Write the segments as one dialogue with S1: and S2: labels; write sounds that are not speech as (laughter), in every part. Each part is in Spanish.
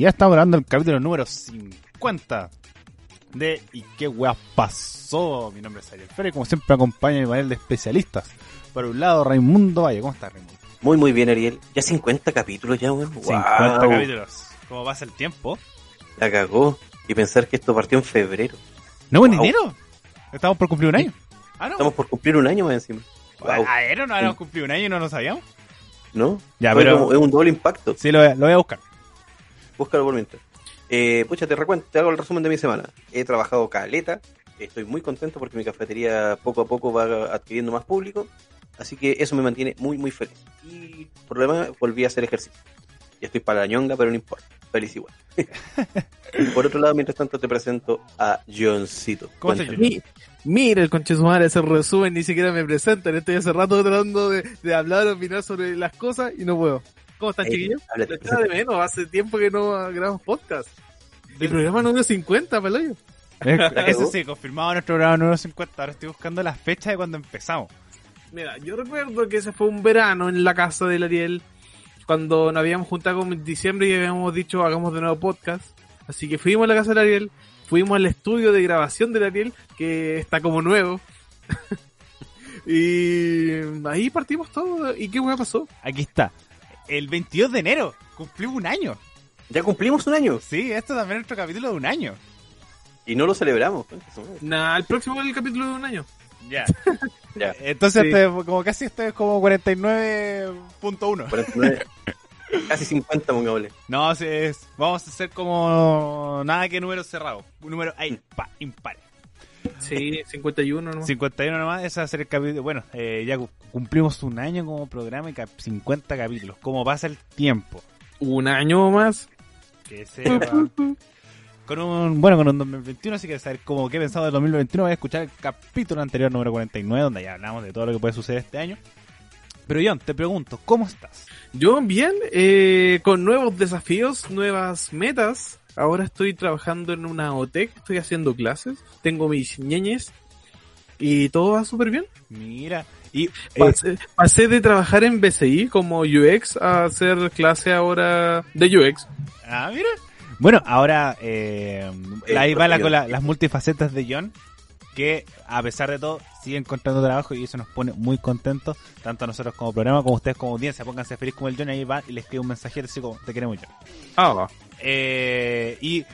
S1: día estamos grabando el capítulo número 50 de ¿Y qué weas pasó? Mi nombre es Ariel Ferre, como siempre acompaña mi panel de especialistas. Por un lado, Raimundo Valle, ¿cómo estás, Raimundo?
S2: Muy, muy bien, Ariel. Ya 50 capítulos ya, weón.
S1: 50 capítulos. ¿Cómo pasa el tiempo?
S2: La cagó. Y pensar que esto partió en febrero.
S1: ¿No en enero? Estamos por cumplir un año.
S2: Ah, no. Estamos por cumplir un año más encima.
S1: Wow. ¿A no habíamos cumplido un año y no lo sabíamos?
S2: ¿No? Ya, pero... es un doble impacto.
S1: Sí, lo voy a, buscar.
S2: Búscalo por mientras. Eh, pucha, te, recuento, te hago el resumen de mi semana. He trabajado caleta. Estoy muy contento porque mi cafetería poco a poco va adquiriendo más público. Así que eso me mantiene muy, muy feliz. Y por lo demás, volví a hacer ejercicio. Ya estoy para la ñonga, pero no importa. Feliz igual. (laughs) por otro lado, mientras tanto, te presento a Johncito.
S3: ¿Cómo estás, Mira, el conchesumar ese resumen, ni siquiera me presentan. Estoy hace rato tratando de, de hablar, opinar sobre las cosas y no puedo. ¿Cómo están, chiquillos? de menos, hace tiempo que no grabamos podcast. El programa número 50, peloyo. (laughs)
S1: Eso sí, confirmado nuestro programa número 50. Ahora estoy buscando la fecha de cuando empezamos.
S3: Mira, yo recuerdo que ese fue un verano en la casa del Ariel, cuando nos habíamos juntado en diciembre y habíamos dicho hagamos de nuevo podcast. Así que fuimos a la casa del Ariel, fuimos al estudio de grabación del Ariel, que está como nuevo. (laughs) y ahí partimos todo. ¿Y qué hueá pasó?
S1: Aquí está. El 22 de enero cumplimos un año.
S2: ¿Ya cumplimos un año?
S1: Sí, esto también es nuestro capítulo de un año.
S2: Y no lo celebramos.
S3: Nah, el próximo es el capítulo de un año.
S1: Ya. (laughs) ya. Entonces, este, como casi este es como 49.1. (laughs)
S2: Casi 50, pongámosle.
S1: No, es, vamos a hacer como nada que número cerrado. Un número ahí, impar.
S3: Sí, 51
S1: nomás. 51 nomás, ese va a ser el capítulo. Bueno, eh, ya cumplimos un año como programa y 50 capítulos. ¿Cómo pasa el tiempo?
S3: Un año más.
S1: Que se va con un, bueno, con un 2021, así que saber cómo qué he pensado del 2021, voy a escuchar el capítulo anterior, número 49, donde ya hablamos de todo lo que puede suceder este año. Pero John, te pregunto, ¿cómo estás?
S3: Yo bien, eh, con nuevos desafíos, nuevas metas. Ahora estoy trabajando en una OTEC, estoy haciendo clases, tengo mis ñeñes y todo va súper bien.
S1: Mira, y
S3: pasé, pasé, de trabajar en BCI como UX a hacer clase ahora de UX.
S1: Ah, mira. Bueno, ahora eh, ahí va la, con las multifacetas de John, que a pesar de todo sigue encontrando trabajo y eso nos pone muy contentos, tanto nosotros como programa, como ustedes como audiencia. Pónganse feliz como el John ahí va y les escribe un mensajero así como te queremos John.
S3: Ah,
S1: eh, y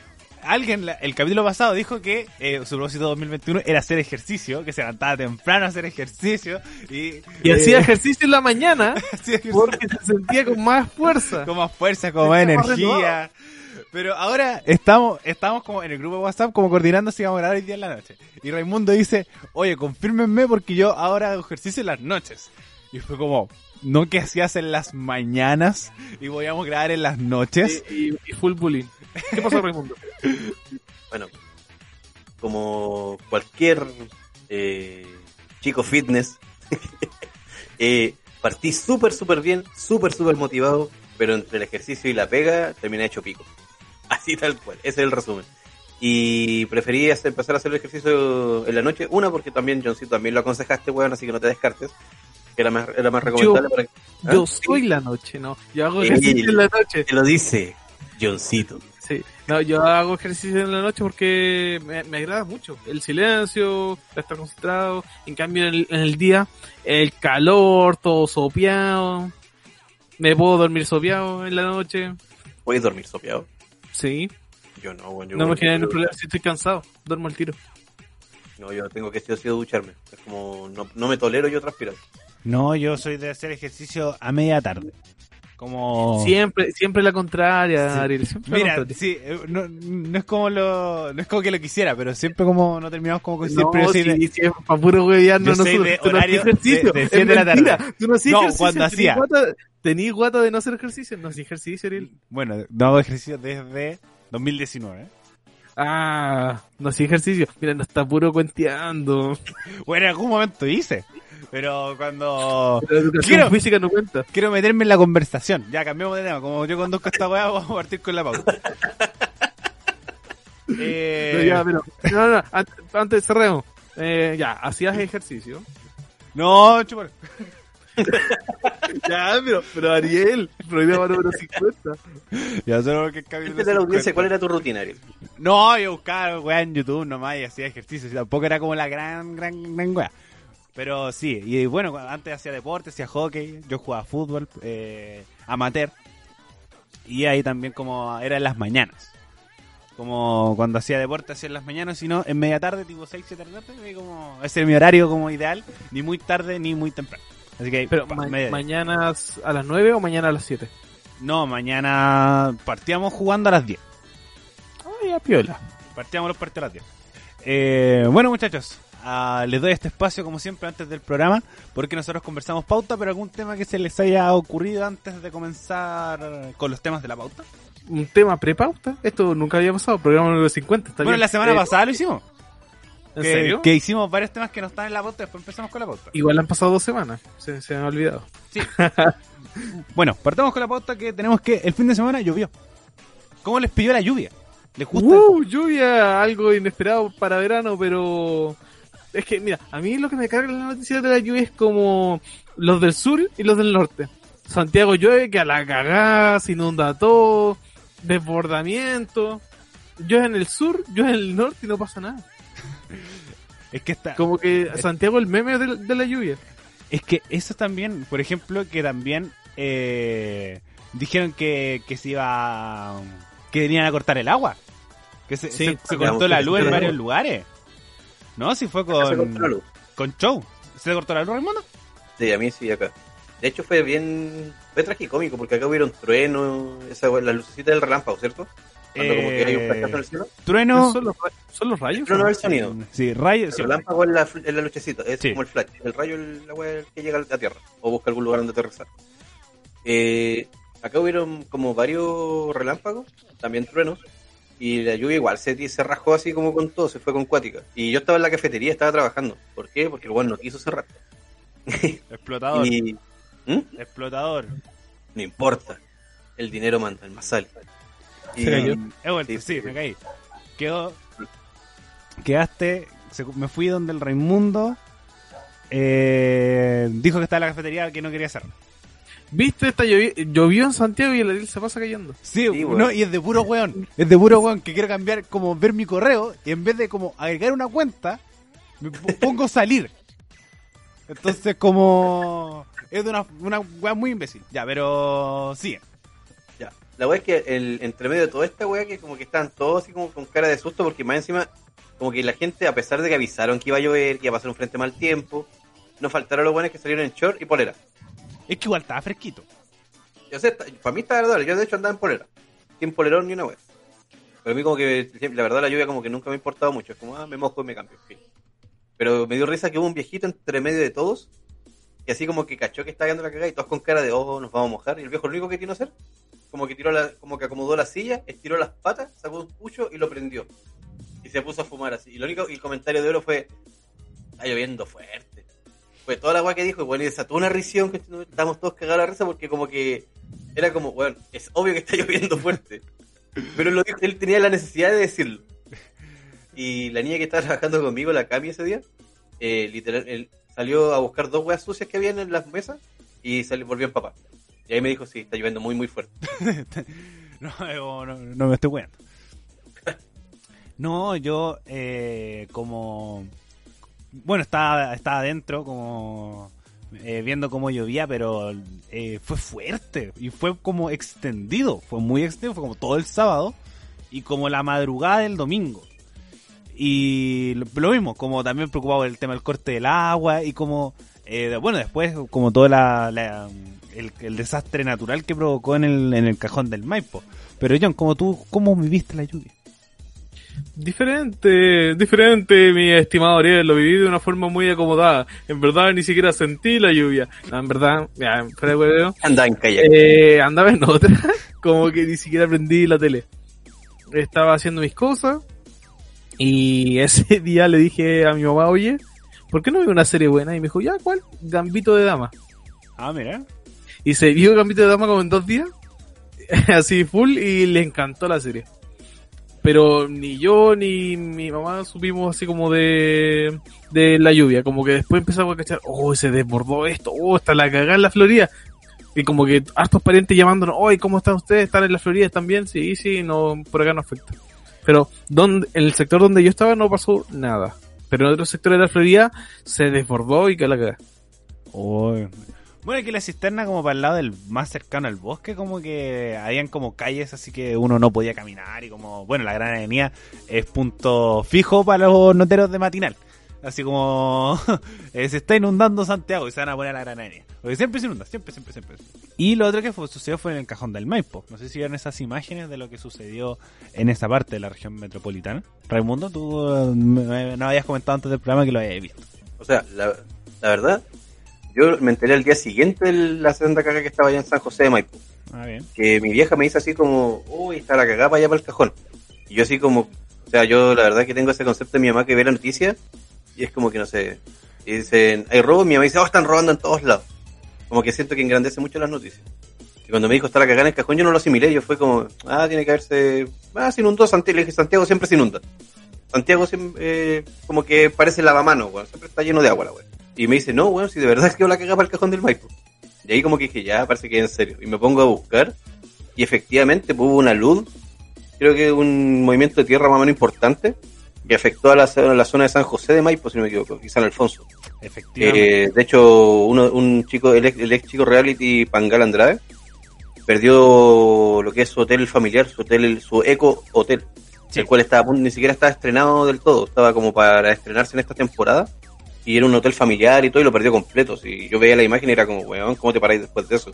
S1: alguien el capítulo pasado dijo que eh, su propósito 2021 era hacer ejercicio, que se levantaba temprano a hacer ejercicio y,
S3: y hacía ejercicio en la mañana (laughs) porque se sentía con más fuerza.
S1: Con más fuerza, con más energía. Pero ahora estamos, estamos como en el grupo de WhatsApp como coordinando si vamos a grabar hoy día en la noche. Y Raimundo dice, oye, confírmenme porque yo ahora hago ejercicio en las noches. Y fue como, ¿no que hacías en las mañanas y voy a grabar en las noches?
S3: Y, full bullying. ¿Qué pasó, Raimundo? (laughs)
S2: bueno, como cualquier eh, chico fitness, (laughs) eh, partí súper, súper bien, súper, súper motivado, pero entre el ejercicio y la pega terminé hecho pico. (laughs) Así tal cual, ese es el resumen. Y preferí empezar a hacer el ejercicio en la noche. Una, porque también, Johncito, también lo aconsejaste, weón, así que no te descartes. Era más, era más recomendable
S3: yo, ¿Ah? Yo soy la noche, ¿no? Yo hago ejercicio en la noche.
S2: Te lo dice Johncito.
S3: Sí, no, yo hago ejercicio en la noche porque me, agrada mucho. El silencio, estar concentrado. En cambio, en el, día, el calor, todo sopeado. Me puedo dormir sopeado en la noche.
S2: ¿Puedes dormir sopeado?
S3: Sí.
S2: Yo no, bueno, yo
S3: No me genera problema si estoy cansado, duermo al tiro.
S2: No, yo tengo que sí ducharme. Es como, no, no me tolero yo transpirar.
S1: No, yo soy de hacer ejercicio a media tarde. Como...
S3: Siempre, siempre la contraria,
S1: Mira, sí, eh, no, no, es como lo, no es como que lo quisiera, pero siempre como no terminamos como con siempre
S3: no, sí, de, para puro
S1: no soy de horario ejercicio, de, de, de la tarde.
S3: Tú no, no cuando hacía. ¿Tenías guata de no hacer ejercicio? No hacía ejercicio, Ariel.
S1: Bueno, no hago ejercicio desde 2019.
S3: Ah, no hacía ejercicio. Mira, no está puro cuenteando.
S1: bueno, en algún momento hice. Pero cuando.
S3: la educación quiero, física no cuenta.
S1: Quiero meterme en la conversación. Ya, cambiamos de tema. Como yo conduzco esta weá, (laughs) vamos a partir con la pauta. (laughs)
S3: eh... no, ya, pero, no, no, antes cerremos. Eh, ya, hacías ejercicio.
S1: No, chupar. (laughs)
S3: ya, pero, pero Ariel, programa número 50.
S1: Ya solo que capítulo
S2: Cuéntale a la audiencia, ¿cuál era tu rutina, Ariel?
S1: No, yo buscaba weá en YouTube nomás y hacía ejercicio. Tampoco era como la gran, gran, gran weá. Pero sí, y bueno, antes hacía deporte, hacía hockey, yo jugaba fútbol, eh, amateur. Y ahí también como era en las mañanas. Como cuando hacía deporte hacía en las mañanas, sino en media tarde, tipo 6, 7 de la tarde, como ese es mi horario como ideal, ni muy tarde ni muy temprano. Así que
S3: Pero
S1: pa,
S3: ma-
S1: media-
S3: mañana a las 9 o mañana a las 7.
S1: No, mañana partíamos jugando a las 10.
S3: Ay, a piola.
S1: Partíamos los partidos a las 10. Eh, bueno, muchachos, ah, les doy este espacio como siempre antes del programa, porque nosotros conversamos pauta, pero algún tema que se les haya ocurrido antes de comenzar con los temas de la pauta.
S3: Un tema prepauta. Esto nunca había pasado. Programa número 50. Está
S1: Bueno,
S3: bien.
S1: la semana
S3: Eh,
S1: pasada lo hicimos.
S3: ¿En
S1: que,
S3: serio?
S1: que hicimos varios temas que no están en la pauta, después empezamos con la pauta.
S3: Igual han pasado dos semanas. Se, se me ha olvidado. (laughs)
S1: Bueno, partamos con la pauta que tenemos que el fin de semana llovió. ¿Cómo les pilló la lluvia? ¿Les gusta?
S3: Uh, lluvia, algo inesperado para verano, pero es que, mira, a mí lo que me carga en la noticia de la lluvia es como los del sur y los del norte. Santiago llueve que a la cagada, se inunda todo, desbordamiento. Llueve en el sur, llueve en el norte y no pasa nada. (laughs)
S1: Es que está,
S3: Como que Santiago el meme de, de la lluvia.
S1: Es que eso también, por ejemplo, que también eh, dijeron que, que se iba. que venían a cortar el agua. Que se,
S3: Sí,
S1: se- se
S2: digamos
S1: cortó la luz en varios lugares. ¿No? Si fue
S2: Acá se cortó la
S1: con,
S2: luz.
S1: con show. ¿Se cortó la luz, Raimundo?
S2: Sí, a mí sí, acá. De hecho fue bien, fue tragicómico porque acá hubieron trueno, esa, la lucecita del relámpago, ¿cierto? Cuando como que hay un flashazo en el cielo.
S1: Trueno.
S3: ¿Son, los, ra- son los rayos?
S2: Trueno es el sonido.
S1: Sí, rayos.
S2: El
S1: sí,
S2: relámpago es la, es la luchecita, es
S1: Sí.
S2: como el flash. El rayo es la wea que llega a la tierra o busca algún lugar donde aterrizar. Eh, acá hubieron como varios relámpagos, también truenos, y la lluvia igual se, se rajó así como con todo, se fue con cuática. Y yo estaba en la cafetería, estaba trabajando. ¿Por qué? Porque el weón no quiso cerrar. (laughs)
S1: Explotador.
S2: Y ¿Mm?
S1: Explotador.
S2: no importa, el dinero manda, el más sale. Y,
S3: Se cayó.
S1: He vuelto,
S2: Sí,
S1: sí,
S2: sí.
S1: me caí. Quedó. Quedaste. se- me fui donde el Raimundo. eh, dijo que estaba en la cafetería que no quería hacer.
S3: ¿Viste? Esta llovi- llovió en Santiago y el Ariel se pasa cayendo.
S1: Sí,
S2: Sí,
S1: no, y es de puro weón. Es de puro weón que quiero cambiar, como ver mi correo y en vez de como agregar una cuenta, me pongo salir. Entonces, como. Es de una, una weá muy imbécil. Ya, pero. Sí.
S2: Ya. La wea es que el, entre medio de toda esta wea que como que estaban todos así como con cara de susto porque más encima como que la gente a pesar de que avisaron que iba a llover, que iba a pasar un frente mal tiempo, no faltaron los buenos que salieron en short y polera.
S1: Es que igual estaba fresquito.
S2: Yo sé, para mí está agradable, yo de hecho andaba en polera, sin polerón ni una wea. Pero a mí como que la verdad la lluvia como que nunca me ha importado mucho, es como ah, me mojo y me cambio. Pero me dio risa que hubo un viejito entre medio de todos y así como que cachó que estaba dando la cagada y todos con cara de oh, nos vamos a mojar y el viejo lo único que tiene hacer como que tiró la, como que acomodó la silla, estiró las patas, sacó un pucho y lo prendió. Y se puso a fumar así. Y lo único, y el comentario de oro fue, está lloviendo fuerte. Fue toda la weá que dijo, bueno, y desató una risión que estábamos todos cagados a la risa porque como que era como, bueno, es obvio que está (laughs) lloviendo fuerte. Pero lo dijo- él tenía la necesidad de decirlo. Y la niña que estaba trabajando conmigo, la Cami ese día, eh, literal, él salió a buscar dos weas sucias que habían en las mesas y salió, volvió en papá. Y ahí me dijo, sí, está lloviendo muy, muy fuerte. (laughs)
S1: No, no, no, no me estoy weando. (laughs) No, yo eh, como... Bueno, estaba, estaba adentro como eh, viendo cómo llovía, pero eh, fue fuerte y fue como extendido, fue muy extendido, fue como todo el sábado y como la madrugada del domingo. Y lo, mismo, como también preocupado por el tema del corte del agua y como, eh, bueno, después como todo la, el desastre natural que provocó en el, en el cajón del Maipo. Pero John, como tú, ¿cómo viviste la lluvia?
S3: Diferente, diferente, mi estimado Ariel, lo viví de una forma muy acomodada. En verdad ni siquiera sentí la lluvia. No, en verdad, ya, fuera
S2: Andaba en kayak.
S3: eh, andaba en otra, (laughs) como que ni siquiera prendí la tele. Estaba haciendo mis cosas y (laughs) ese día le dije a mi mamá, oye, ¿por qué no veo una serie buena? Y me dijo, ya, ¿cuál? Gambito de Dama.
S1: Ah, mira.
S3: Y se vio Gambito de Dama como en dos días, (laughs) así full, y le encantó la serie. Pero ni yo ni mi mamá supimos así como de, de la lluvia, como que después empezamos a cachar, oh, se desbordó esto, oh, está la cagada en la Florida. Y como que hartos parientes llamándonos, oye, ¿cómo están ustedes? ¿Están en la Florida? ¿Están bien? Sí, sí, no, por acá no afecta. Pero donde, en el sector donde yo estaba no pasó nada. Pero en otros sectores de la Florida se desbordó y que la cagada.
S1: Bueno, que la cisterna como para el lado del más cercano al bosque, como que habían como calles así que uno no podía caminar y como, bueno, la Gran Avenida es punto fijo para los noteros de matinal. Así como (laughs) eh, se está inundando Santiago y se van a poner a la Gran Avenida. Porque siempre se inunda, siempre, siempre, siempre. Y lo otro que sucedió fue en el cajón del Maipo. No sé si vieron esas imágenes de lo que sucedió en esa parte de la región metropolitana. Raimundo, tú eh, no habías comentado antes del programa que lo habías visto.
S2: O sea, la, verdad, yo me enteré el día siguiente de la segunda caga que estaba allá en San José de Maipo. Ah, bien. Que mi vieja me dice así como, uy, está la cagada para allá para el cajón. Y yo así como, o sea, yo la verdad que tengo ese concepto de mi mamá que ve la noticia y es como que no sé. Y dicen, hay robo, mi mamá dice, oh, están robando en todos lados. Como que siento que engrandece mucho las noticias. Y cuando me dijo está la cagada en el cajón, yo no lo asimilé. Yo fue como, ah, tiene que haberse. Ah, se inundó Santiago. Le dije, Santiago siempre se inunda. Santiago siempre, eh, como que parece lavamano, weón. Siempre está lleno de agua, la weón. Y me dice, no, weón, si de verdad (laughs) es que la cagada para el cajón del Maipo. Y ahí como que dije, ya, parece que es en serio. Y me pongo a buscar. Y efectivamente pues, hubo una luz. Creo que un movimiento de tierra más o menos importante que afectó a la, la, zona de San José de Maipo, si no me equivoco, y San Alfonso. Efectivamente. Eh, de hecho, uno, un chico, el ex, chico reality Pangal Andrade, perdió lo que es su hotel familiar, su hotel, su eco hotel, el cual estaba ni siquiera estaba estrenado del todo, estaba como para estrenarse en esta temporada, y era un hotel familiar y todo, y lo perdió completo. Si yo veía la imagen y era como, weón, ¿cómo te paráis después de eso?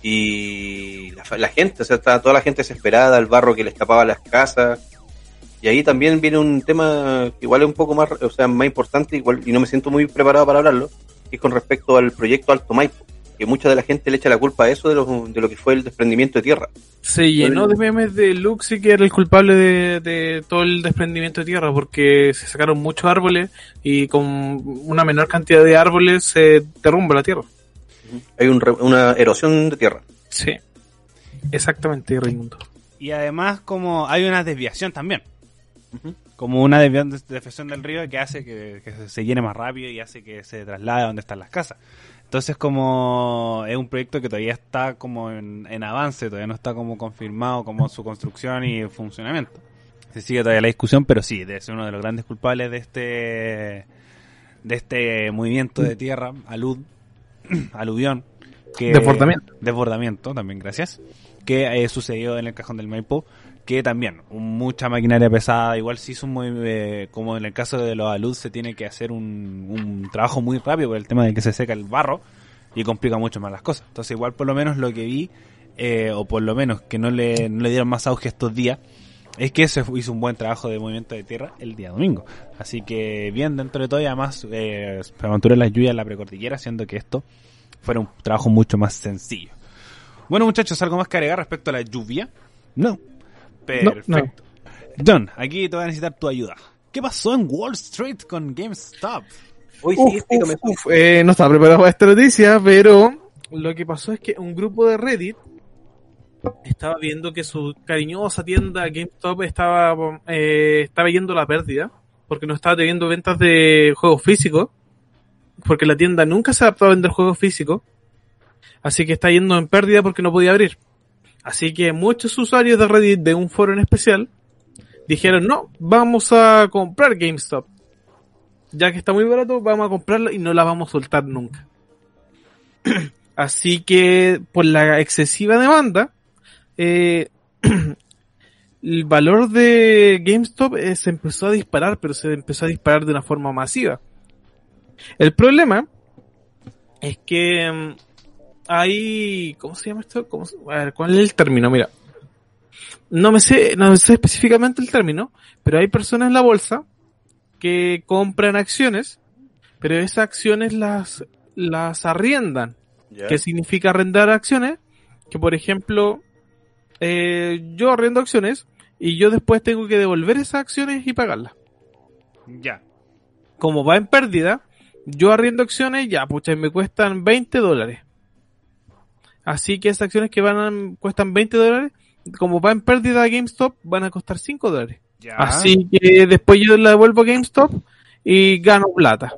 S2: Y la, la gente, o sea, estaba toda la gente desesperada, el barro que le escapaba las casas, y ahí también viene un tema que igual es un poco más, o sea, más importante, igual, y no me siento muy preparado para hablarlo, que es con respecto al proyecto Alto Maipo, que mucha de la gente le echa la culpa a eso de lo, de lo que fue el desprendimiento de tierra.
S3: Se llenó de memes de Luxi que era el culpable de, todo el desprendimiento de tierra, porque se sacaron muchos árboles y con una menor cantidad de árboles se derrumba la tierra.
S2: Hay una erosión de tierra.
S3: Sí, exactamente, Raimundo.
S1: Y además como hay una desviación también como una defección del río que hace que, se llene más rápido y hace que se traslade a donde están las casas. Entonces como es un proyecto que todavía está como en, avance, todavía no está como confirmado como su construcción y funcionamiento. Se sigue todavía la discusión, pero sí, debe ser uno de los grandes culpables de este de este movimiento de tierra, alud, (clears throat) aluvión, que
S3: desbordamiento,
S1: desbordamiento también, gracias, que eh, sucedió en el cajón del Maipo que también mucha maquinaria pesada, igual si es un muy, eh, como en el caso de los alud se tiene que hacer un, un, trabajo muy rápido por el tema de que se seca el barro y complica mucho más las cosas. Entonces igual por lo menos lo que vi, eh, o por lo menos que no le, no le dieron más auge estos días, es que se hizo un buen trabajo de movimiento de tierra el día domingo. Así que bien dentro de todo y además eh, se aventuró la lluvia en la precordillera, haciendo que esto fuera un trabajo mucho más sencillo. Bueno muchachos, ¿algo más que agregar respecto a la lluvia? No, Perfecto. John, aquí te voy a necesitar tu ayuda. ¿Qué pasó en Wall Street con GameStop?
S3: Uy, sí, eh, no estaba preparado para esta noticia, pero lo que pasó es que un grupo de Reddit estaba viendo que su cariñosa tienda GameStop estaba, eh, estaba yendo a la pérdida porque no estaba teniendo ventas de juegos físicos porque la tienda nunca se adaptó a vender juegos físicos así que está yendo en pérdida porque no podía abrir Así que muchos usuarios de Reddit de un foro en especial dijeron, no, vamos a comprar GameStop. Ya que está muy barato, vamos a comprarla y no la vamos a soltar nunca. (clears throat) Así que por la excesiva demanda, eh, (clears throat) el valor de GameStop eh, se empezó a disparar, pero se empezó a disparar de una forma masiva. El problema es que mm, hay, ¿cómo se llama esto? ¿Cómo, a ver, ¿cuál es el término? Mira, no me sé, no sé específicamente el término, pero hay personas en la bolsa que compran acciones, pero esas acciones las, las arriendan. ¿Qué significa arrendar acciones? Que por ejemplo, eh, yo arriendo acciones y yo después tengo que devolver esas acciones y pagarlas.
S1: Ya.
S3: Como va en pérdida, yo arriendo acciones, ya, pucha, me cuestan 20 dólares. Así que esas acciones que van a, cuestan 20 dólares, como va en pérdida a GameStop, van a costar 5 dólares. Así que después yo la devuelvo a GameStop y gano plata.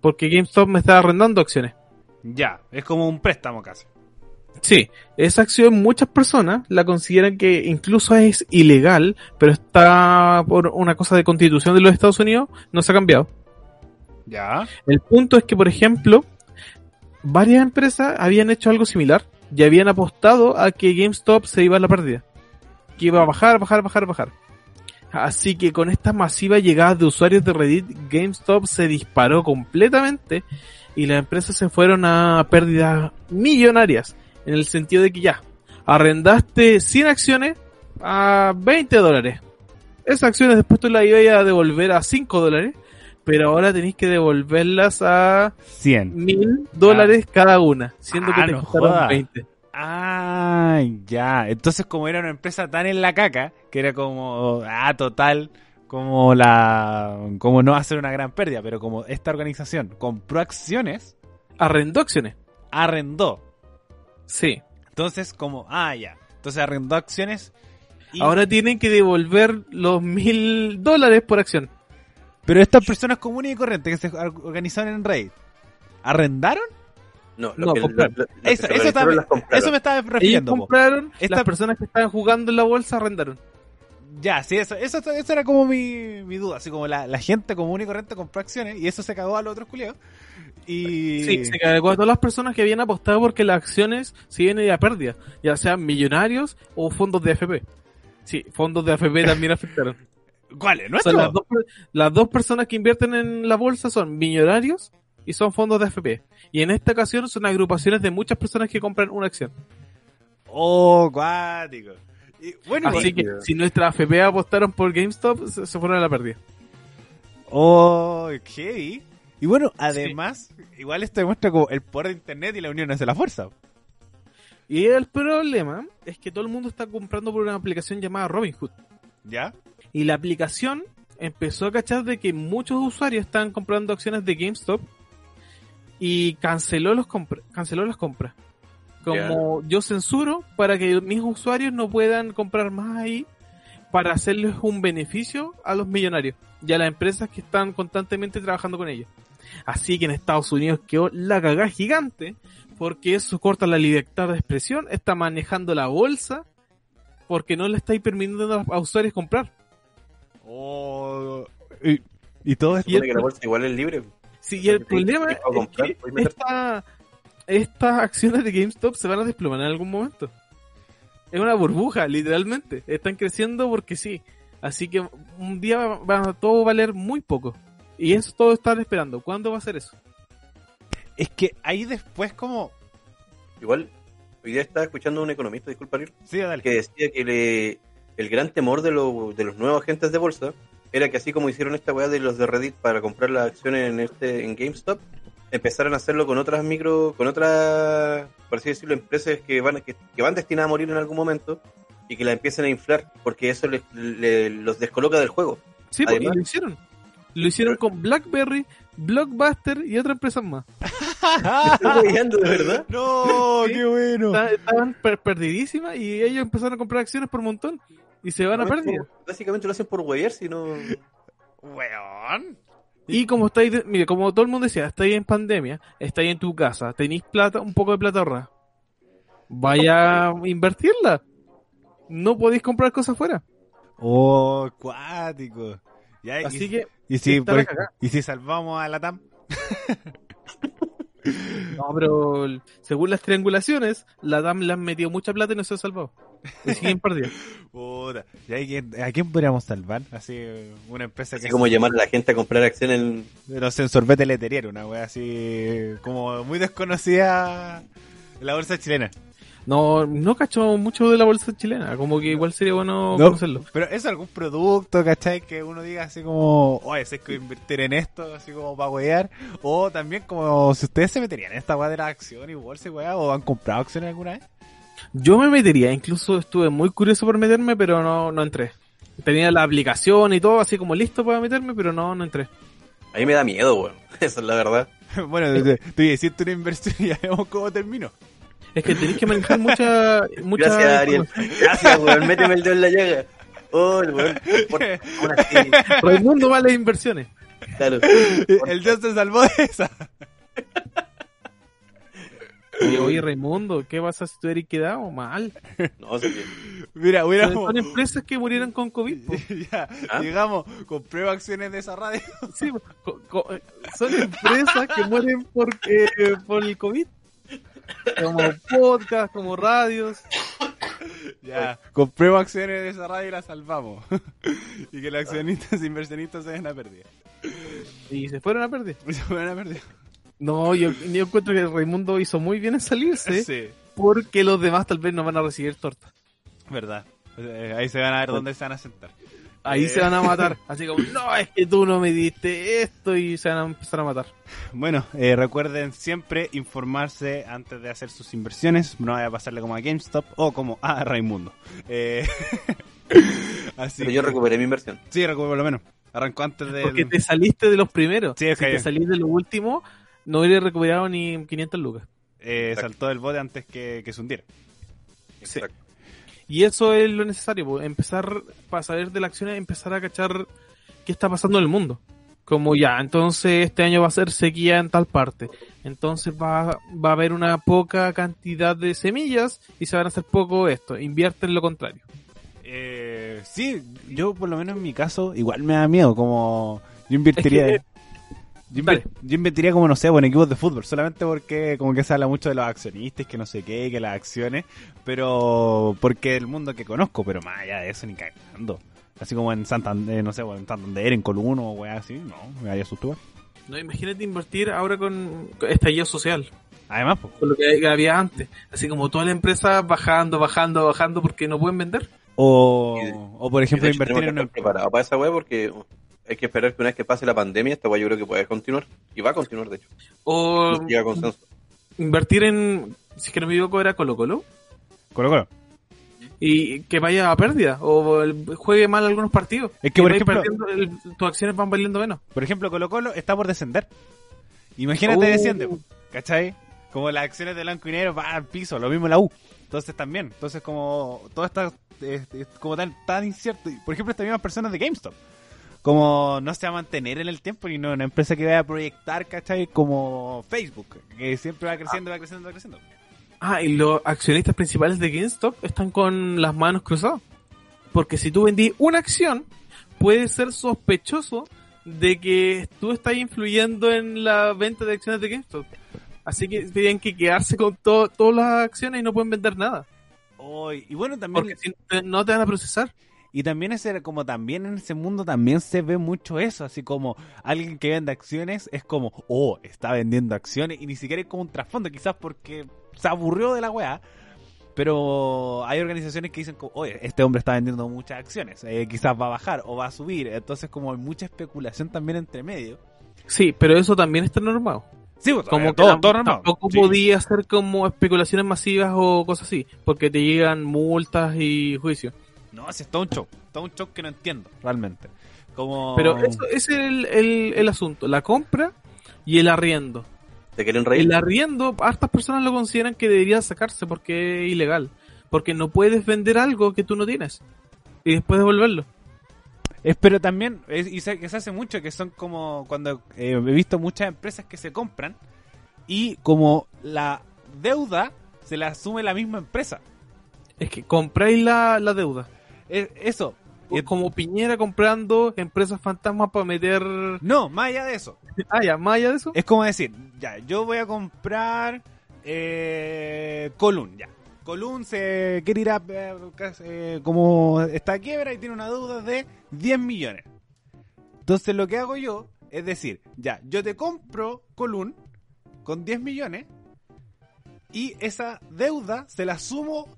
S3: Porque GameStop me está arrendando acciones.
S1: Ya, es como un préstamo casi.
S3: Sí, esa acción muchas personas la consideran que incluso es ilegal, pero está por una cosa de constitución de los Estados Unidos, no se ha cambiado.
S1: Ya.
S3: El punto es que, por ejemplo, varias empresas habían hecho algo similar y habían apostado a que GameStop se iba a la pérdida. Que iba a bajar, bajar, bajar, bajar. Así que con esta masiva llegada de usuarios de Reddit, GameStop se disparó completamente y las empresas se fueron a pérdidas millonarias. En el sentido de que ya, arrendaste 100 acciones a 20 dólares. Esas acciones después tú las ibas a devolver a 5 dólares pero ahora tenéis que devolverlas a
S1: 100
S3: mil dólares cada una, siendo que
S1: Ah,
S3: te
S1: no
S3: costaron
S1: joda.
S3: 20.
S1: Ah, ya. Entonces, como era una empresa tan en la caca, que era como, ah, total, como la, como no hacer una gran pérdida, pero como esta organización compró acciones,
S3: Arrendó acciones.
S1: arrendó.
S3: Sí.
S1: Entonces, como, ah, ya. Entonces arrendó acciones. y-
S3: Ahora tienen que devolver los mil dólares por acción.
S1: Pero estas personas comunes y corrientes que se or- organizaron en Raid, ¿arrendaron?
S2: No, lo
S3: No,
S2: que,
S3: comprar.
S2: lo- lo- que
S1: Eso,
S2: se
S1: eso, también-
S2: compraron.
S1: eso me estaba refiriendo.
S3: compraron,
S1: Esta-
S3: las personas que estaban jugando en la bolsa arrendaron.
S1: Ya, sí, eso, eso, eso era como mi, mi duda. Así como la, la gente común y corriente compró acciones y eso se cagó a los otros culiados. Y.
S3: Sí, se cagó a todas las personas que habían apostado porque las acciones se vienen a pérdida, ya sean millonarios o fondos de AFP. Sí, fondos de AFP también afectaron.
S1: ¿Cuáles?
S3: O
S1: ¿Nuestros?
S3: sea, las, dos, las dos personas que invierten en la bolsa son millonarios y son fondos de AFP. Y en esta ocasión son agrupaciones de muchas personas que compran una acción.
S1: Oh, cuático. Y, bueno,
S3: Así que si nuestras AFP apostaron por GameStop, se, se fueron a la pérdida.
S1: Oh, heavy. Y bueno, además, igual esto demuestra como el poder de internet y la unión hace la fuerza.
S3: Y el problema es que todo el mundo está comprando por una aplicación llamada Robinhood.
S1: ¿Ya?
S3: Y la aplicación empezó a cachar de que muchos usuarios estaban comprando acciones de GameStop y canceló los canceló las compras. Como yo censuro para que mis usuarios no puedan comprar más ahí para hacerles un beneficio a los millonarios y a las empresas que están constantemente trabajando con ellos. Así que en Estados Unidos quedó la cagada gigante porque eso corta la libertad de expresión, está manejando la bolsa porque no le estáis permitiendo a a usuarios comprar.
S1: Oh. Y, y todo esto.
S2: supone que la bolsa igual es libre.
S3: Sí, y el problema es que esta- estas acciones de GameStop se van a desplomar en algún momento. Es una burbuja, literalmente. Están creciendo porque sí. Así que un día va, va a todo valer muy poco. Y eso todo están esperando. ¿Cuándo va a ser eso?
S1: Es que ahí después, como.
S2: Igual, hoy día estaba escuchando a un economista, disculpa, Ariel,
S1: Sí, dale.
S2: que decía que le- el gran temor de, lo- de los nuevos agentes de bolsa era que así como hicieron esta weá de los de Reddit para comprar las acciones en este en GameStop, empezaran a hacerlo con otras micro, con otras, por así decirlo, empresas que van, que, que van destinadas a morir en algún momento y que la empiecen a inflar, porque eso les- le- los descoloca del juego.
S3: Sí, porque
S2: Además-
S3: lo hicieron. Lo hicieron con BlackBerry, Blockbuster y otras empresas más. (laughs)
S2: Estoy de verdad.
S1: ¡No!
S3: Sí.
S1: ¡Qué bueno!
S3: Estaban per- perdidísimas y ellos empezaron a comprar acciones por montón y se van a pérdida.
S2: Básicamente lo hacen por weyar, si no...
S1: Weón.
S3: Y como estáis, de- mire, como todo el mundo decía, estáis en pandemia, estáis en tu casa, tenéis plata, un poco de plata ahorrada. Vaya a invertirla. No podéis comprar cosas fuera.
S1: Oh, cuático. Ya,
S3: Así
S1: y,
S3: que,
S1: y si, por y si salvamos a la TAM. (laughs)
S3: no, pero según las triangulaciones, la DAM le han metido mucha plata y no se ha salvado. Perdidos. (laughs)
S1: Puta. Ya, ¿y quién- ¿A quién podríamos salvar? Así, una empresa que.
S2: Así como llamar a la gente a comprar acciones en...
S1: No sé, en sorbete leteriero, una wea así. Como muy desconocida en la bolsa chilena.
S3: No, no cacho mucho de la bolsa chilena, como que igual sería bueno
S1: No.
S3: conocerlo.
S1: Pero es algún producto, ¿cachai? Que uno diga así como, oye, sé que invertir en esto, así como para wear. O también como si ustedes se meterían en esta weá de la acción y bolsa y weá, o han comprado acciones alguna vez.
S3: Yo me metería, incluso estuve muy curioso por meterme, pero no, no entré. Tenía la aplicación y todo así como listo para meterme, pero no, no entré.
S2: A mí me da miedo, weón. (laughs) Esa es la verdad. (laughs)
S1: bueno, tú tú hiciste una inversión y (laughs) ya vemos cómo terminó.
S3: Es que tenéis que manejar mucha, mucha
S2: Gracias, Ariel. Gracias, weón. Méteme el dedo en la llaga. Oh, el weón. Por- así,
S3: Raimundo vale inversiones.
S2: claro.
S1: El dios se salvó de esa.
S3: Oye, Raimundo, ¿qué vas a si tú eres quedado? Mal.
S2: No, sé
S1: Mira, hubiéramos...
S3: Son empresas que murieron con COVID. (laughs)
S1: ya,
S2: ¿Ah?
S1: digamos, comprueba acciones de esa radio. (laughs)
S3: Sí, co- co- son empresas que mueren por, eh, por el COVID. Como podcast, como radios.
S1: Ya, comprueba acciones de esa radio y la salvamos. (laughs) y que los accionistas e inversionistas se den a pérdida.
S3: Y se fueron a perder.
S1: Se fueron a pérdida.
S3: No, yo, yo encuentro que Raimundo hizo muy bien en salirse. (laughs)
S1: Sí,
S3: Porque los demás tal vez no van a recibir torta.
S1: verdad. Eh, ahí se van a ver dónde se van a sentar.
S3: Ahí
S1: Eh.
S3: se van a (laughs) matar. Así como, no, es que tú no me diste esto y se van a empezar a matar.
S1: Bueno, eh, recuerden siempre informarse antes de hacer sus inversiones. No vaya a pasarle como a GameStop o como a Raimundo. Eh, (laughs) así
S2: Pero yo
S1: que-
S2: recuperé mi inversión.
S1: Sí, recuerdo por lo menos. Arrancó antes de.
S3: Porque te saliste de los primeros.
S1: Sí, es
S3: si
S1: que-
S3: te salís de los últimos, no hubieras recuperado ni 500 lucas.
S1: eh, saltó del bote antes que, que se hundiera.
S3: Sí. Y eso es lo necesario, po, empezar, para saber de la acción, empezar a cachar qué está pasando en el mundo. Como ya, entonces este año va a ser sequía en tal parte. Entonces va, va a haber una poca cantidad de semillas y se van a hacer poco esto. Invierte en lo contrario.
S1: Eh, sí, yo por lo menos en mi caso, igual me da miedo. Como yo invertiría.
S3: Es que-
S1: yo, invertiría como, no sé, en equipos de fútbol, solamente porque como que se habla mucho de los accionistas, que no sé qué, que las acciones, pero porque el mundo que conozco, pero más allá de eso ni cagando. Así como en Santander, no sé, en Santander, en Columno o weá así, no, me vaya a asustar.
S3: No, imagínate invertir ahora con, estallido social,
S1: Además, pues,
S3: con lo que había antes. Así como toda la empresa bajando, bajando, bajando porque no pueden vender.
S1: o, o por ejemplo
S2: hecho,
S1: invertir en una...
S2: preparados para esa web porque hay que esperar que una vez que pase la pandemia, esta web yo creo que puede continuar. Y va a continuar, de hecho.
S3: O
S2: No llega a consenso.
S3: invertir en, si es que no me equivoco, era Colo Colo.
S1: Colo Colo.
S3: y que vaya a pérdida o el- juegue mal algunos partidos.
S1: Es que, por ejemplo-
S3: el- tus acciones van valiendo menos.
S1: Por ejemplo, Colo Colo está por descender. Imagínate
S3: Uh.
S1: desciende, ¿cachai? Como las acciones de blanco y negro van al piso, lo mismo la U. Entonces también, entonces como todo está eh, es como tan, tan incierto. Y, Por ejemplo, estas mismas personas de GameStop. Como no se va a mantener en el tiempo ni no una empresa que vaya a proyectar, ¿cachai? Como Facebook, que siempre va creciendo, va creciendo, va creciendo.
S3: Ah, y los accionistas principales de GameStop están con las manos cruzadas. Porque si tú vendí una acción, puede ser sospechoso de que tú estás influyendo en la venta de acciones de GameStop. Así que tienen que quedarse con to- todas las acciones y no pueden vender nada.
S1: Oh, y bueno, también
S3: Porque si no te van a procesar.
S1: Y también ese, como también en ese mundo también se ve mucho eso, así como alguien que vende acciones es como, oh, está vendiendo acciones y ni siquiera es como un trasfondo, quizás porque se aburrió de la weá. Pero hay organizaciones que dicen, como, oye, este hombre está vendiendo muchas acciones, eh, quizás va a bajar o va a subir. Entonces como hay mucha especulación también entre medio.
S3: Sí, pero eso también está normado.
S1: Sí, pues,
S3: como
S1: eh, todo, todo normal.
S3: tampoco
S1: Sí.
S3: podía hacer como especulaciones masivas o cosas así, porque te llegan multas y juicios.
S1: No, si es todo un show, todo un show que no entiendo, realmente. Como...
S3: Pero eso ese es el, el, el asunto, la compra y el arriendo.
S2: ¿Te quieren reír?
S3: El arriendo, hartas personas lo consideran que debería sacarse porque es ilegal, porque no puedes vender algo que tú no tienes y después devolverlo.
S1: Es, pero también, es- y se, que se hace mucho, que son como cuando eh, he visto muchas empresas que se compran y como la deuda se la asume la misma empresa.
S3: Es que compráis la, la deuda.
S1: Es- eso.
S3: Es como Piñera comprando empresas fantasmas para meter...
S1: No, más allá de eso. (laughs)
S3: Ah, ya, más allá de eso.
S1: Es como decir, ya, yo voy a comprar eh, Colun, ya. Colun se quiere ir a... eh, eh, como está a quiebra y tiene una deuda de 10 millones. Entonces lo que hago yo es decir, ya, yo te compro Colun con 10 millones y esa deuda se la sumo